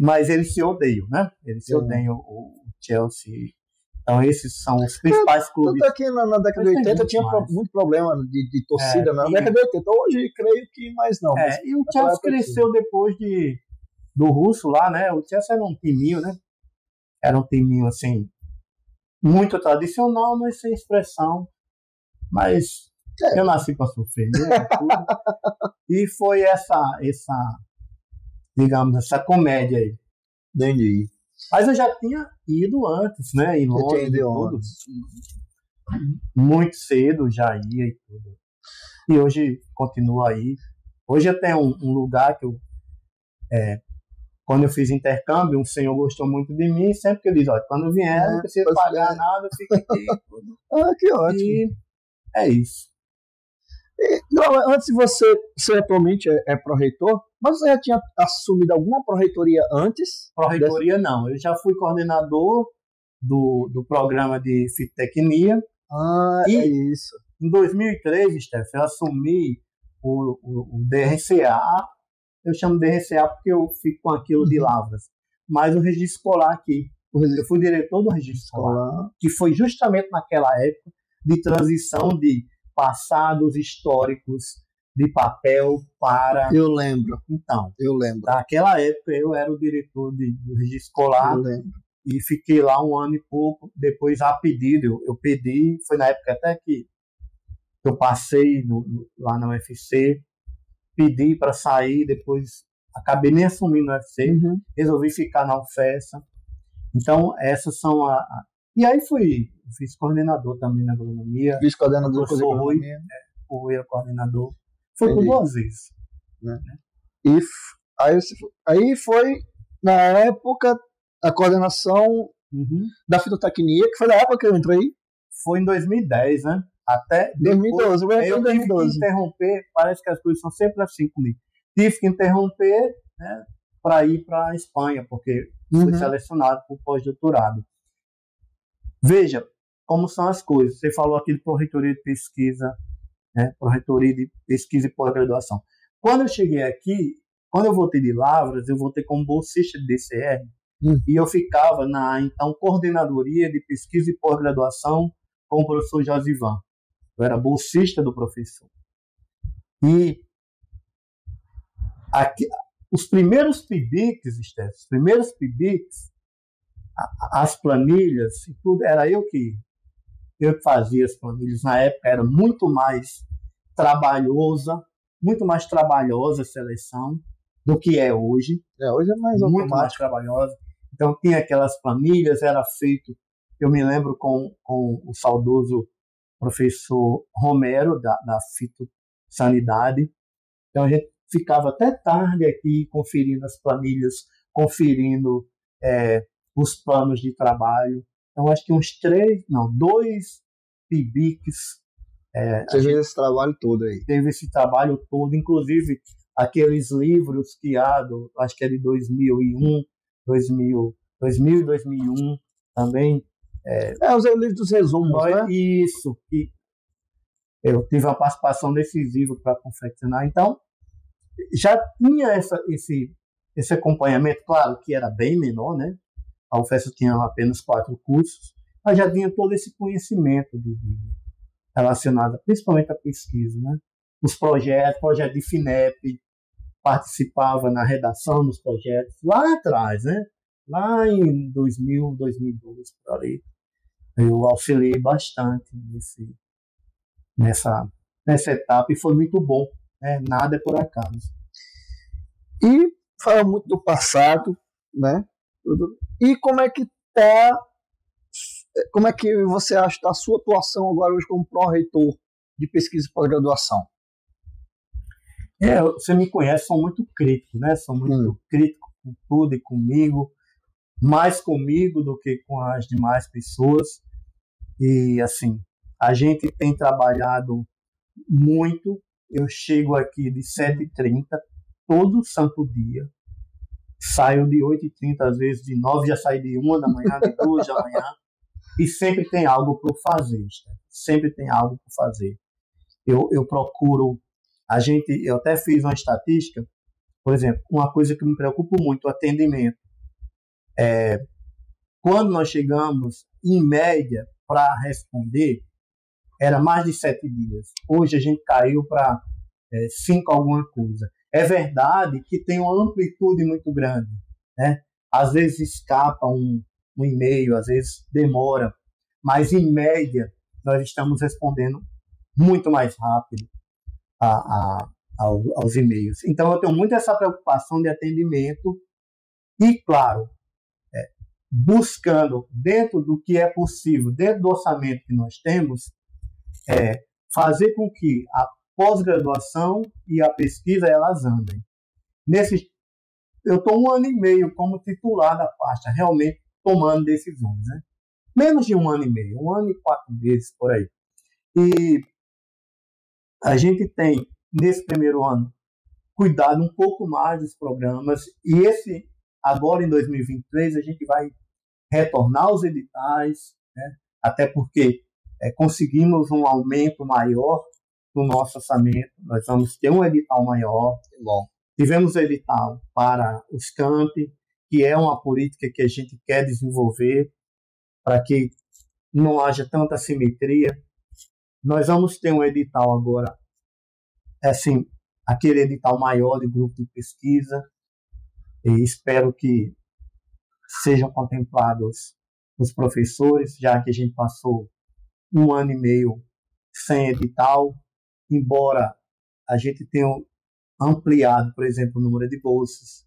mas eles se odeiam, né? Eles se uhum. odeiam o Chelsea. Então esses são os principais é, clubes. Tanto aqui na, na década de 80 tinha mais. muito problema de, de torcida é, na e... década de 80. Hoje creio que mais não. É, e o Chelsea cresceu depois de do russo lá, né? O Chelsea era um timinho, né? Era um timinho assim muito tradicional, mas sem expressão. Mas eu nasci para sofrer, né? e foi essa, essa, digamos, essa comédia aí. Entendi. Mas eu já tinha ido antes, né? Em Londres e tudo. Muito cedo já ia e tudo. E hoje continua aí. Hoje até um, um lugar que eu. É, quando eu fiz intercâmbio, um senhor gostou muito de mim, sempre que ele diz, olha, quando vier, é, não precisa pagar nada, fica aqui. ah, que ótimo. E é isso. Não, antes de você, você atualmente é, é pró-reitor, mas você já tinha assumido alguma pró-reitoria antes? Pró-reitoria dessa... não, eu já fui coordenador do, do programa de fitotecnia. Ah, e é isso. Em 2003, Steph, eu assumi o, o, o, DRCA, eu chamo DRCA porque eu fico com aquilo de uhum. lavras, mas o registro escolar aqui. Eu fui diretor do registro escolar, que foi justamente naquela época de transição de passados históricos de papel para. Eu lembro. Então. Eu lembro. Naquela época eu era o diretor de, do registro escolar. E fiquei lá um ano e pouco. Depois, a pedido, eu, eu pedi. Foi na época até que eu passei no, no, lá na UFC. Pedi para sair. Depois acabei nem assumindo o UFC. Uhum. Resolvi ficar na UFESA. Então, essas são a, a. E aí fui fiz coordenador também na agronomia. Vice-coordenador de agronomia. É, fui coordenador. Foi por duas vezes. Né? E aí, aí foi, na época, a coordenação uhum. da fitotecnia, que foi na época que eu entrei. Foi em 2010, né? Até 2012, depois, eu, eu tive 2012. que interromper, parece que as coisas são sempre assim comigo. Tive que interromper né, para ir para a Espanha, porque uhum. fui selecionado para o pós-doutorado. Veja, como são as coisas. Você falou aqui de pró-reitoria de pesquisa, né? pró-reitoria de pesquisa e pós-graduação. Quando eu cheguei aqui, quando eu voltei de Lavras, eu voltei como bolsista de DCR, hum. e eu ficava na, então, coordenadoria de pesquisa e pós-graduação com o professor Josivan. Eu era bolsista do professor. E aqui, os primeiros PIBICs, Steph, os primeiros PIBICs, as planilhas e tudo, era eu que eu que fazia as planilhas na época era muito mais trabalhosa, muito mais trabalhosa a seleção do que é hoje. É, hoje é mais muito automático. mais trabalhosa. Então tinha aquelas planilhas, era feito, eu me lembro com, com o saudoso professor Romero da, da fitossanidade. Então a gente ficava até tarde aqui conferindo as planilhas, conferindo é, os planos de trabalho. Então, acho que uns três, não, dois PIBICs. É, Teve esse trabalho todo aí. Teve esse trabalho todo, inclusive aqueles livros criados, acho que é de 2001, 2000, 2000 e 2001 também. É, é os livros dos resumos, né? Isso. E eu tive uma participação decisiva para confeccionar. Então, já tinha essa, esse, esse acompanhamento, claro que era bem menor, né? A UFES tinha apenas quatro cursos, mas já tinha todo esse conhecimento de, relacionado principalmente à pesquisa. Né? Os projetos, projeto de FINEP, participava na redação dos projetos lá atrás, né? lá em 2000, 2012, por ali. Eu auxiliei bastante nesse, nessa, nessa etapa e foi muito bom. Né? Nada é por acaso. E fala muito do passado, né? E como é que tá como é que você acha a sua atuação agora hoje como pró-reitor de pesquisa e pós-graduação? É, você me conhece, sou muito crítico, né? Sou muito hum. crítico com tudo e comigo, mais comigo do que com as demais pessoas. E assim, a gente tem trabalhado muito. Eu chego aqui de 7h30 todo santo dia. Saio de 8h30, às vezes de 9 já saio de 1 da manhã, de 2 da manhã. E sempre tem algo para fazer. Sempre tem algo para fazer. Eu, eu procuro. A gente, eu até fiz uma estatística. Por exemplo, uma coisa que me preocupa muito, o atendimento. É, quando nós chegamos, em média, para responder, era mais de sete dias. Hoje a gente caiu para é, cinco alguma coisa. É verdade que tem uma amplitude muito grande. Né? Às vezes escapa um, um e-mail, às vezes demora, mas em média nós estamos respondendo muito mais rápido a, a, ao, aos e-mails. Então eu tenho muito essa preocupação de atendimento e, claro, é, buscando dentro do que é possível, dentro do orçamento que nós temos, é, fazer com que a pós-graduação e a pesquisa elas andem. Nesse, eu estou um ano e meio como titular da pasta, realmente tomando decisões. Né? Menos de um ano e meio, um ano e quatro meses por aí. E a gente tem, nesse primeiro ano, cuidado um pouco mais dos programas. E esse, agora em 2023, a gente vai retornar os editais, né? até porque é, conseguimos um aumento maior no nosso orçamento. Nós vamos ter um edital maior. Bom. Tivemos edital para os campi, que é uma política que a gente quer desenvolver para que não haja tanta simetria. Nós vamos ter um edital agora, assim, aquele edital maior de grupo de pesquisa, e espero que sejam contemplados os professores, já que a gente passou um ano e meio sem edital, embora a gente tenha ampliado, por exemplo, o número de bolsas,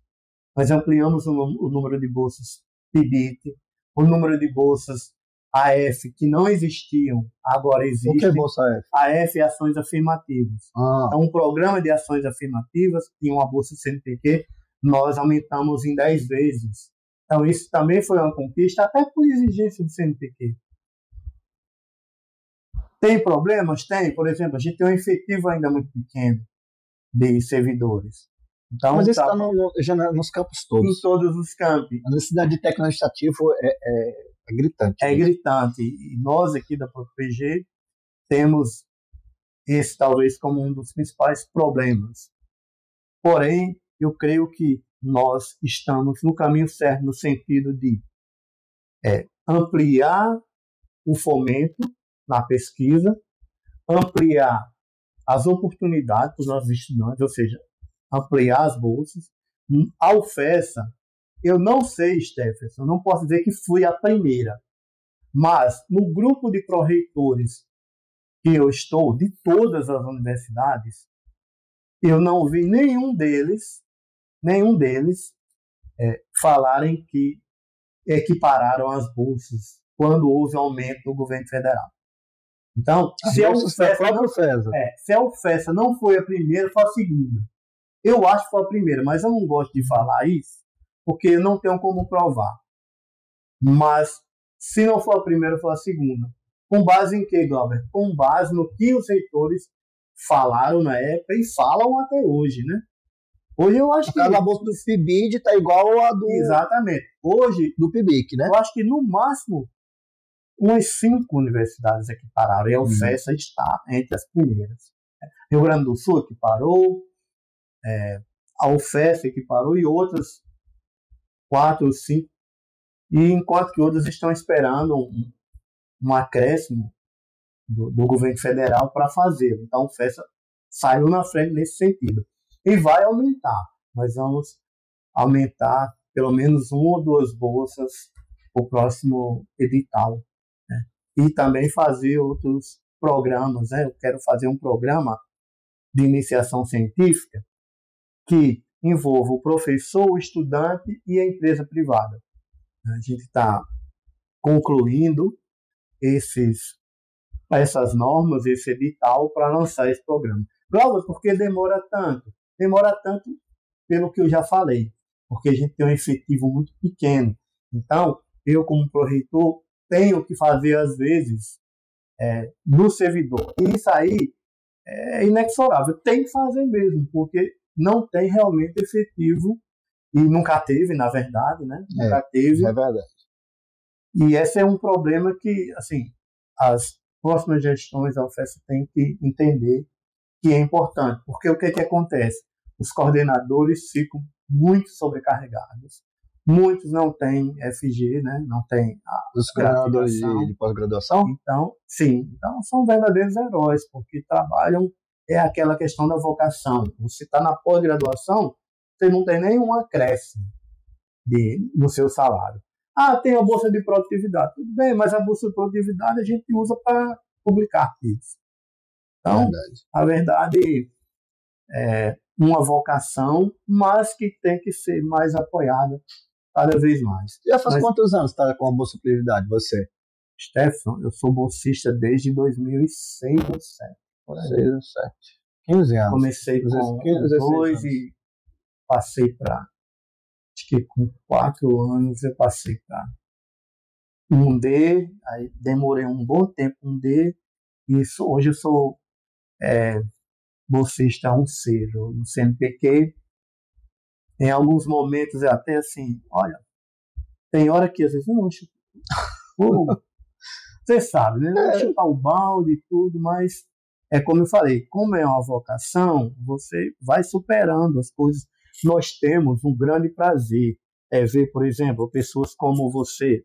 nós ampliamos o, número de bolsas PIBIT, o número de bolsas AF que não existiam, agora existem. O que é bolsa AF? AF é ações afirmativas. Ah. É um programa de ações afirmativas, tinha uma bolsa CNPq, nós aumentamos em 10 vezes. Então isso também foi uma conquista, até por exigência do CNPq. Tem problemas? Tem. Por exemplo, a gente tem um efetivo ainda muito pequeno de servidores. Então, Mas isso está tá no, já nos campos todos. Em todos os campos. A necessidade de técnico administrativo é, é, é gritante. É né? gritante. E nós aqui da ProPG temos esse talvez como um dos principais problemas. Porém, eu creio que nós estamos no caminho certo no sentido de é, ampliar o fomento na pesquisa, ampliar as oportunidades para os nossos estudantes, ou seja, ampliar as bolsas. A UFESA, eu não sei, Stephenson, não posso dizer que fui a primeira, mas no grupo de pró-reitores que eu estou, de todas as universidades, eu não vi nenhum deles, nenhum deles é, falarem que equipararam as bolsas quando houve aumento do governo federal. Então, se a, UFESA não, é, se a UFESA não foi a primeira, foi a segunda. Eu acho que foi a primeira, mas eu não gosto de falar isso, porque não tenho como provar. Mas, se não for a primeira, foi a segunda. Com base em que, Glauber? Com base no que os reitores falaram na época e falam até hoje, né? Hoje eu acho a que. A bolsa do FIBID está igual a do. Exatamente. Hoje. Do PIBIC, né? Eu acho que no máximo umas cinco universidades equipararam, e a UFESA uhum. está entre as primeiras. Rio Grande do Sul equiparou, é, a UFESA equiparou e outras quatro, cinco, e enquanto que outras estão esperando um, um acréscimo do, do governo federal para fazer. Então a UFESA saiu na frente nesse sentido. E vai aumentar. Nós vamos aumentar pelo menos uma ou duas bolsas o próximo edital e também fazer outros programas. Né? Eu quero fazer um programa de iniciação científica que envolva o professor, o estudante e a empresa privada. A gente está concluindo esses, essas normas, esse edital para lançar esse programa. Glauber, por que demora tanto? demora tanto pelo que eu já falei, porque a gente tem um efetivo muito pequeno. Então, eu, como proreitor, tenho que fazer, às vezes, é, no servidor. E isso aí é inexorável. Tem que fazer mesmo, porque não tem realmente efetivo e nunca teve, na verdade, né? É, nunca teve. É verdade. E esse é um problema que, assim, as próximas gestões da UFES têm que entender que é importante, porque o que, que acontece? Os coordenadores ficam muito sobrecarregados. Muitos não têm FG, né? não têm Os gratificação. de, de pós-graduação? Então, sim, então são verdadeiros heróis, porque trabalham, é aquela questão da vocação. Você está na pós-graduação, você não tem nenhum acréscimo de, no seu salário. Ah, tem a bolsa de produtividade. Tudo bem, mas a bolsa de produtividade a gente usa para publicar artigos. Então, Verdade. a verdade é uma vocação, mas que tem que ser mais apoiada cada vez mais. Já faz Mas- quantos anos está com a Bolsa Prioridade, você? Stefan, eu sou bolsista desde 2006 ou 2007. por aí. 6 ou 7. 15 anos. Comecei com 15, 16 dois anos. e passei para. Acho que com quatro anos eu passei para um D, aí demorei um bom tempo um D, e isso, hoje eu sou é, bolsista 1C no no CNPq. Em alguns momentos é até assim, olha, tem hora que às vezes eu não. Pô, Você sabe, né? Não É. chutar o balde e tudo, mas é como eu falei, como é uma vocação, você vai superando as coisas. Nós temos um grande prazer é ver, por exemplo, pessoas como você,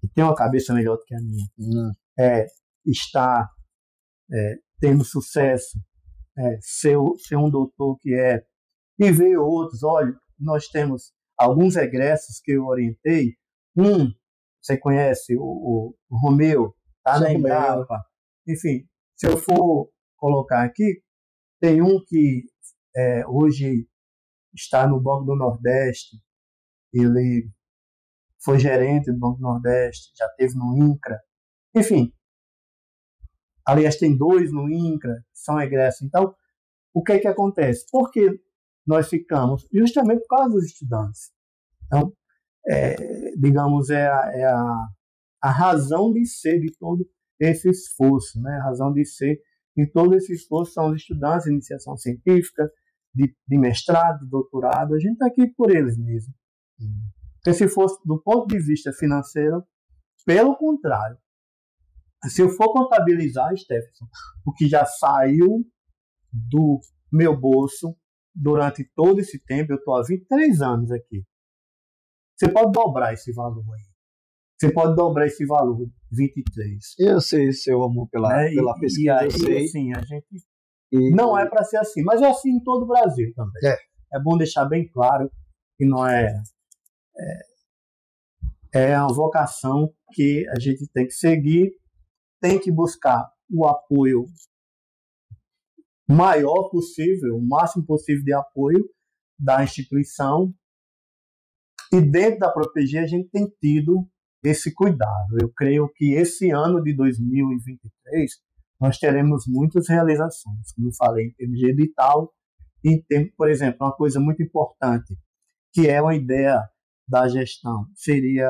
que tem uma cabeça melhor do que a minha, Hum, é, está é, tendo sucesso, é, ser, ser um doutor que é, e ver outros. Olha, nós temos alguns egressos que eu orientei. Um, você conhece, o, o, o Romeu, está na. Embrapa. Enfim, se eu for colocar aqui, tem um que é, hoje está no Banco do Nordeste, ele foi gerente do Banco do Nordeste, já teve no INCRA. Enfim, aliás, tem dois no INCRA, que são egressos. Então, o que é que acontece? Por que nós ficamos? Justamente por causa dos estudantes. Então, é, digamos, é, a, é a, a razão de ser de todo esse esforço, né? A razão de ser de todo esse esforço são os estudantes de iniciação científica, de, de mestrado, de doutorado. A gente está aqui por eles mesmo. Porque se fosse do ponto de vista financeiro, pelo contrário, se eu for contabilizar, Stephenson, o que já saiu do meu bolso durante todo esse tempo, eu estou há 23 anos aqui. Você pode dobrar esse valor aí. Você pode dobrar esse valor, 23. Eu sei seu amor pela, né? pela E- pesquisa, e aí, eu sei. assim, a gente E- não é para ser assim, mas é assim em todo o Brasil também. É. É bom deixar bem claro que não é, é é uma vocação que a gente tem que seguir, tem que buscar o apoio maior possível, o máximo possível de apoio da instituição. E dentro da Proteger a gente tem tido esse cuidado. Eu creio que esse ano de 2023 nós teremos muitas realizações, como eu falei, em termos de edital, em termos, por exemplo, uma coisa muito importante, que é uma ideia da gestão, seria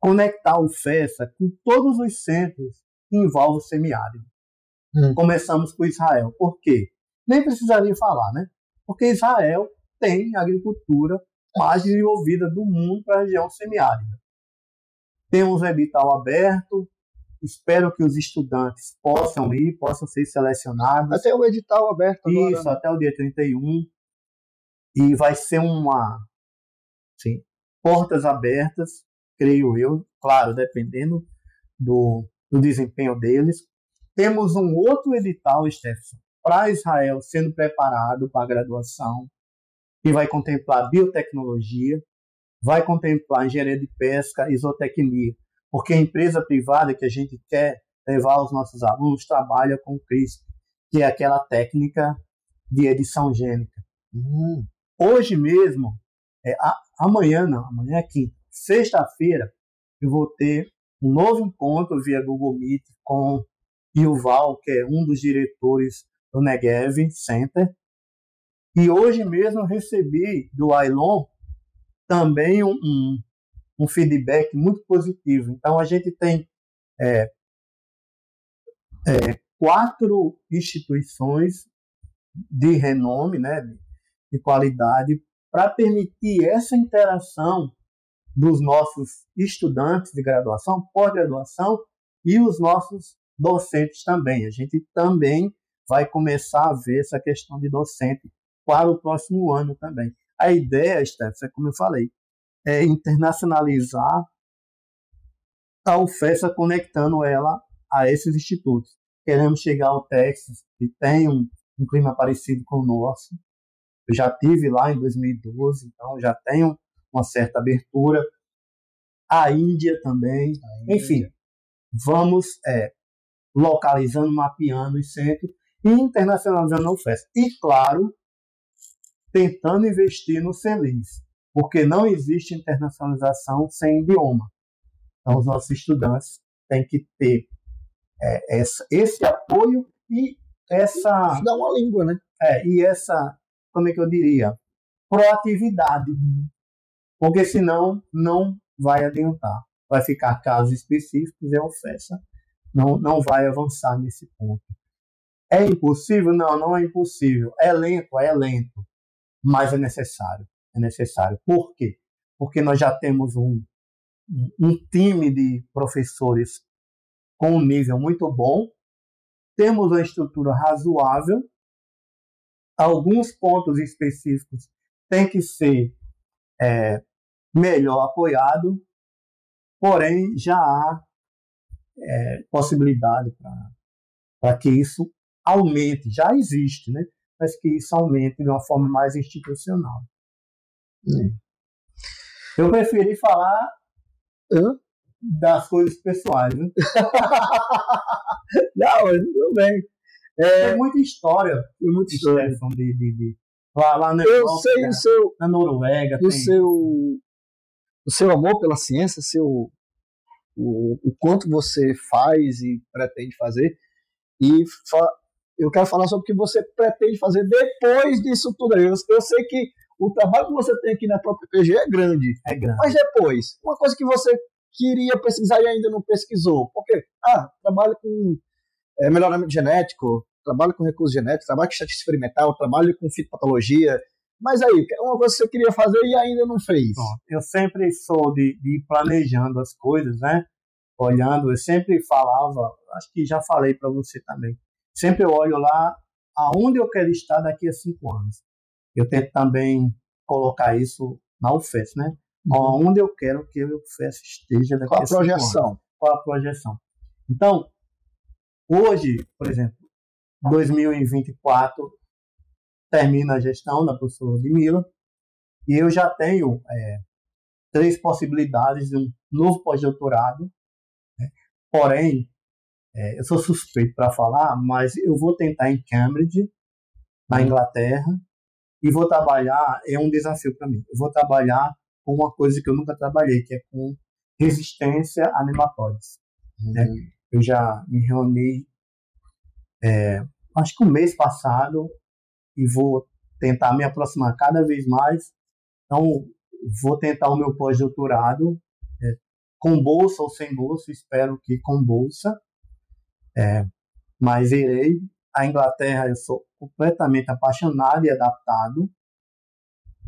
conectar o FESA com todos os centros que envolvem o semiárido. Hum. Começamos com Israel. Por quê? Nem precisaria falar, né? Porque Israel tem a agricultura mais desenvolvida do mundo para a região semiárida. Temos um edital aberto, espero que os estudantes possam ir, possam ser selecionados. Até o edital aberto agora. Isso, né? até o dia 31. E vai ser uma. Sim, portas abertas, creio eu, claro, dependendo do, do desempenho deles. Temos um outro edital, Stefan, para Israel sendo preparado para a graduação, que vai contemplar biotecnologia, vai contemplar engenharia de pesca, isotecnia, porque a empresa privada que a gente quer levar aos nossos alunos trabalha com o CRISP, que é aquela técnica de edição gênica. Hum, Hoje mesmo, é, a- amanhã não, amanhã é quinta, sexta-feira, eu vou ter um novo encontro via Google Meet com Yuval, que é um dos diretores do Negev Center, E hoje mesmo recebi do Ailon também um, um, um feedback muito positivo. Então a gente tem é, é, quatro instituições de renome, né, de, de qualidade, para permitir essa interação dos nossos estudantes de graduação, pós-graduação e os nossos docentes também. A gente também vai começar a ver essa questão de docente para o próximo ano também. A ideia, Steph, é como eu falei, é internacionalizar a UFESA conectando ela a esses institutos. Queremos chegar ao Texas, que tem um, um clima parecido com o nosso. Eu já tive lá em 2012, então já tenho uma certa abertura. A Índia também. A Índia. Enfim, vamos é, localizando, mapeando os centros e internacionalizando a UFES. E, claro, tentando investir no CELIS, porque não existe internacionalização sem idioma. Então, os nossos estudantes têm que ter é, essa, esse apoio e essa. Dá uma língua, né? É, e essa, como é que eu diria? Proatividade. Porque senão não vai adiantar. Vai ficar casos específicos e a oferta não, não vai avançar nesse ponto. É impossível? Não, não é impossível. É lento? É lento. Mas é necessário. É necessário. Por quê? Porque nós já temos um, um time de professores com um nível muito bom, temos uma estrutura razoável, alguns pontos específicos têm que ser é, melhor apoiado, porém já há é, possibilidade para que isso aumente, já existe, né? mas que isso aumente de uma forma mais institucional. Hum. Eu preferi falar Hã? das coisas pessoais. Né? Não, mas tudo bem. É, tem muita história. Tem muita história. De, de, de, lá, lá na Eu Europa, sei o seu. Na Noruega. O tem... seu, o seu amor pela ciência, seu, o, o quanto você faz e pretende fazer. E fa eu quero falar sobre o que você pretende fazer depois disso tudo aí. Eu, eu sei que o trabalho que você tem aqui na própria PG é grande. É grande. Mas depois, uma coisa que você queria pesquisar e ainda não pesquisou. Porque, ah, trabalho com é, melhoramento genético, trabalho com recursos genéticos, trabalho com estatística experimental, trabalho com fitopatologia. Mas aí, uma coisa que você queria fazer e ainda não fez. Bom, eu sempre sou de, de ir planejando as coisas, né? Olhando, eu sempre falava, acho que já falei para você também. Sempre eu olho lá aonde eu quero estar daqui a cinco anos. Eu tento também colocar isso na UFES, né? Uhum. Onde eu quero que o UFES esteja daqui Qual a, a projeção? Qual a projeção? Então, hoje, por exemplo, 2024 termina a gestão da professora Ludmilla e eu já tenho é, três possibilidades de um novo pós-doutorado. Né? Porém, é, eu sou suspeito para falar, mas eu vou tentar em Cambridge, na uhum. Inglaterra, e vou trabalhar, é um desafio para mim, eu vou trabalhar com uma coisa que eu nunca trabalhei, que é com resistência a nematóides. Né? Uhum. Né? Eu já me reuni, é, acho que o um mês passado, e vou tentar me aproximar cada vez mais. Então, vou tentar o meu pós-doutorado, é, com bolsa ou sem bolsa, espero que com bolsa, é, mas irei. A Inglaterra eu sou completamente apaixonado e adaptado.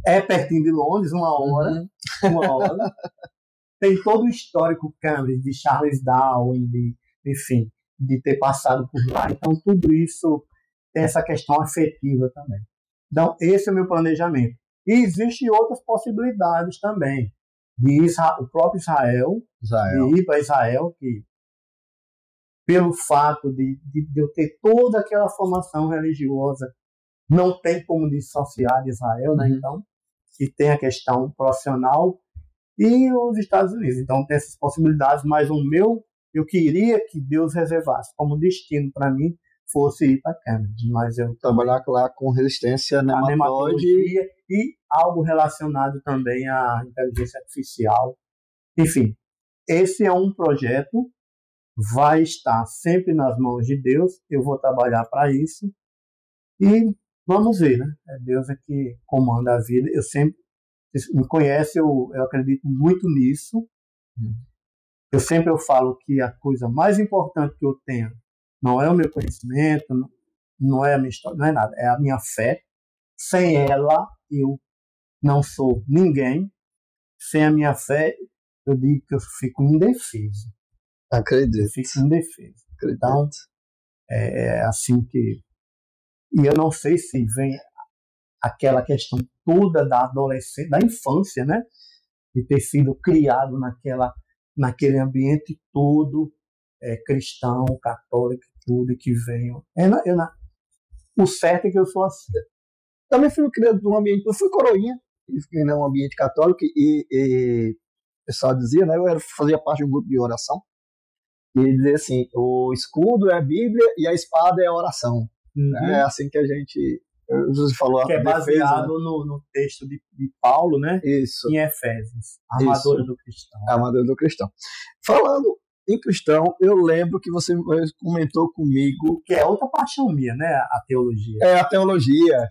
É pertinho de Londres, uma hora. Uhum. Uma hora. Tem todo o histórico Cambridge de Charles Darwin, de, enfim, de ter passado por lá. Então, tudo isso tem essa questão afetiva também. Então, esse é o meu planejamento. E existem outras possibilidades também. De Israel, o próprio Israel, Israel. de ir para Israel, que pelo fato de, de, de, eu ter toda aquela formação religiosa, não tem como dissociar de Israel, né? Uhum. Então, e tem a questão profissional e os Estados Unidos. Então, tem essas possibilidades, mas o meu, eu queria que Deus reservasse como destino para mim fosse ir para Cambridge, mas eu trabalhar lá com resistência nematóide e algo relacionado também à inteligência artificial. Enfim, esse é um projeto vai estar sempre nas mãos de Deus. Eu vou trabalhar para isso e vamos ver, né? É Deus é que comanda a vida. Eu sempre, me conhece, eu, eu acredito muito nisso. Hum. Eu sempre eu falo que a coisa mais importante que eu tenho não é o meu conhecimento, não é a minha história, não é nada, é a minha fé. Sem ela, eu não sou ninguém. Sem a minha fé, eu digo que eu fico indefeso. Acredito. Eu fico indefeso. Acredito. Então, é, é assim que. E eu não sei se vem aquela questão toda da adolescência, da infância, né? De ter sido criado naquela, naquele ambiente todo é, cristão, católico, tudo que venho. É na, é na, o certo é que eu sou assim. Também fui criado num ambiente, eu fui coroinha, fiquei num ambiente católico e, e o pessoal dizia, né? Eu era, fazia parte de um grupo de oração. E ele dizia assim: o escudo é a Bíblia e a espada é a oração. Uhum. É assim que a gente. Jesus falou que é baseado defesa, né? no, no, texto de, de, Paulo, né? Isso. Em Efésios. Armadura Isso. do cristão. Armadura do cristão. Falando em cristão, eu lembro que você comentou comigo. Que é outra paixão minha, né? A teologia. É, a teologia.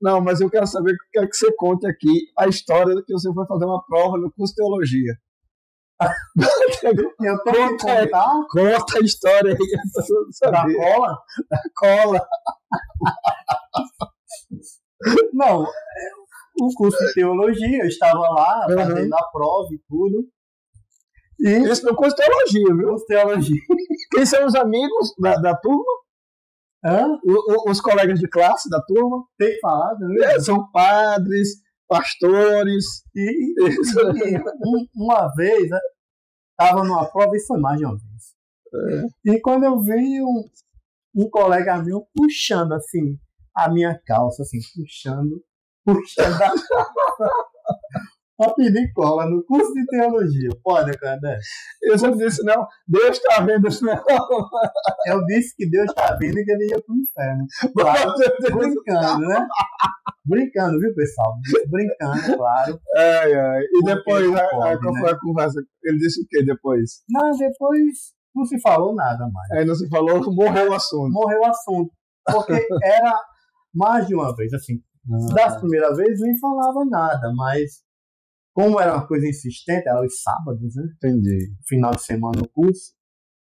Não, mas eu quero saber, quero que você conte aqui a história que você foi fazer uma prova no curso de teologia. eu tô conta, contar? Conta a história aí. Da cola? Da cola. Não, o curso de teologia, eu estava lá uhum. fazendo a prova e tudo. E Isso de teologia, viu? Teologia. Quem são os amigos da, da turma? O, o, os colegas de classe da turma? Tem falado, né? É, são padres, pastores. E, e um, uma vez, estava né, numa prova, e foi mais de uma vez. É. E quando eu vi um, um colega meu puxando assim a minha calça, assim, puxando, puxando a pra pedir cola no curso de teologia. Pode, Candé? Eu só disse, não, Deus está vendo isso não. Eu disse que Deus está vendo e que ele ia pro inferno. Claro, brincando, né? Brincando, viu, pessoal? Brincando, claro. Ai, ai. E depois, a, pode, a, qual né? foi a conversa? Ele disse o que depois? Não, depois não se falou nada mais. Aí não se falou, morreu o assunto. Morreu o assunto. Porque era mais de uma vez, assim. Ah, das primeiras vezes nem falava nada, mas como era uma coisa insistente, era os sábados, né? Entendi. Final de semana no curso.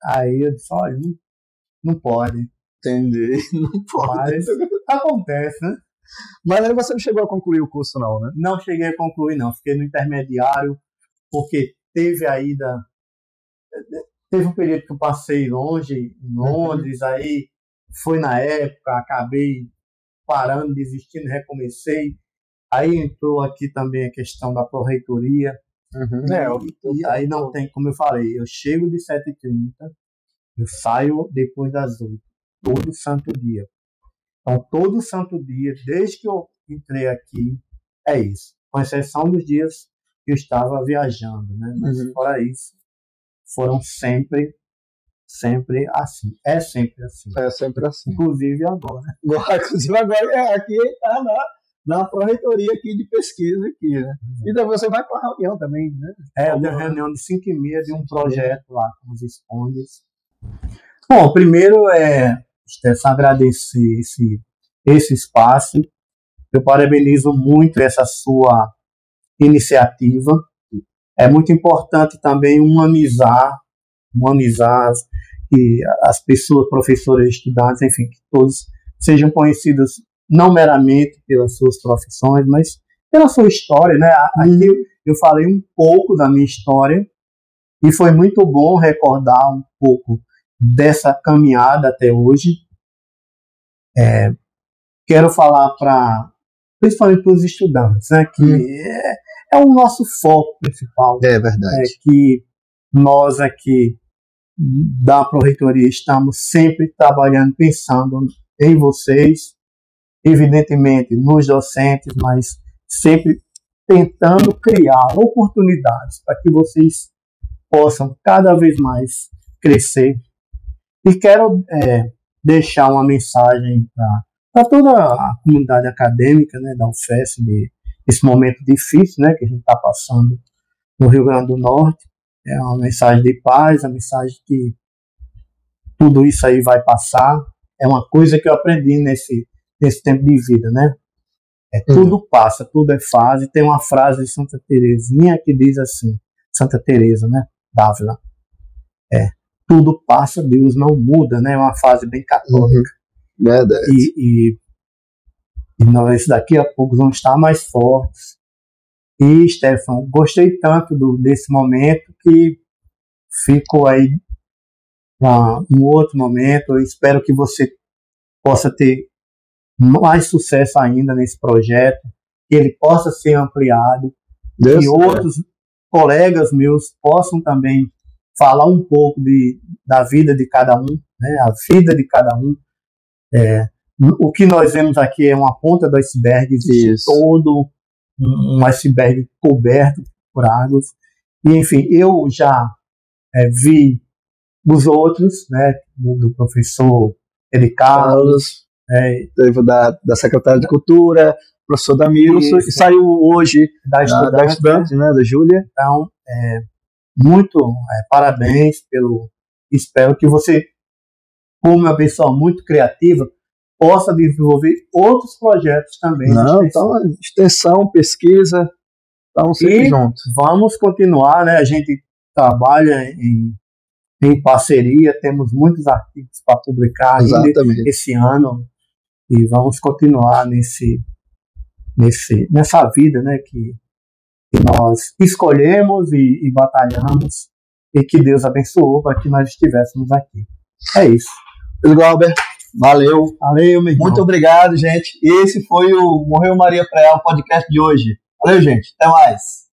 Aí eu disse, olha, não, não pode. Entendi. Não pode. Mas acontece, né? Mas aí você não chegou a concluir o curso, não, né? Não cheguei a concluir, não. Fiquei no intermediário, porque teve a ida. Teve um período que eu passei longe, em Londres, uhum. aí foi na época, acabei parando, desistindo, recomecei. Aí entrou aqui também a questão da pró-reitoria. Uhum. É, e, aí não tem, como eu falei, eu chego de 7h30, eu saio depois das 8 todo santo dia. Então, todo santo dia, desde que eu entrei aqui, é isso. Com exceção dos dias que eu estava viajando, né? Mas uhum. fora isso, foram sempre, sempre assim. É sempre assim. É sempre assim. Inclusive agora. Inclusive agora, é, aqui tá na na pró-reitoria aqui de pesquisa aqui, né? Uhum. E daí você vai para a reunião também, né? É, eu tenho reunião de 5 e meia de um projeto lá com os escondes. Bom, primeiro é Stefan, agradecer esse, esse espaço. Eu parabenizo muito essa sua iniciativa. É muito importante também humanizar, humanizar as, que as pessoas, professores, estudantes, enfim, que todos sejam conhecidos não meramente pelas suas profissões, mas pela sua história, né? Aqui eu, eu falei um pouco da minha história e foi muito bom recordar um pouco dessa caminhada até hoje. É, quero falar para principalmente para os estudantes, né, que hum. é, é, o nosso foco principal. É verdade. É que nós aqui da Proreitoria estamos sempre trabalhando, pensando em vocês, evidentemente nos docentes, mas sempre tentando criar oportunidades para que vocês possam cada vez mais crescer. E quero é, deixar uma mensagem para toda a comunidade acadêmica né, da UFES, de, momento difícil né, que a gente está passando no Rio Grande do Norte. É uma mensagem de paz, a mensagem que tudo isso aí vai passar. É uma coisa que eu aprendi nesse nesse tempo de vida, né? É, Hum. tudo passa, tudo é fase. Tem uma frase de Santa Teresinha que diz assim, Santa Teresa, né? Dávila. É, tudo passa, Deus não muda, né? É uma frase bem católica. Verdade. E, e, e nós daqui a pouco vamos estar mais fortes. E, Stefan, gostei tanto do, desse momento que fico aí para um outro momento. Eu espero que você possa ter mais sucesso ainda nesse projeto, que ele possa ser ampliado, Deus que outros colegas meus possam também falar um pouco de, da vida de cada um, né, a vida de cada um. É, o que nós vemos aqui é uma ponta do iceberg, existe Isso. todo um iceberg coberto por águas. E, enfim, eu já é, vi os outros, né, do, professor Carlos, Carlos, é, teve da, da secretária de Cultura, professor Damilson, e saiu hoje da da, estudante, da né? estudante, né, da Júlia. Então, é, muito é, parabéns pelo. Espero que você, como uma pessoa muito criativa, possa desenvolver outros projetos também. Não, extensão. então, extensão, pesquisa, estamos sempre juntos. Vamos continuar, né? A gente trabalha em, em parceria, temos muitos artigos para publicar ainda Exatamente. esse ano e vamos continuar nesse, nesse, nessa vida, né? Que, que nós escolhemos e, e batalhamos e que Deus abençoou para que nós estivéssemos aqui. É isso. Glauber, valeu. Valeu, meu irmão. Muito obrigado, gente. Esse foi o Morreu Maria Preal podcast de hoje. Valeu, gente. Até mais.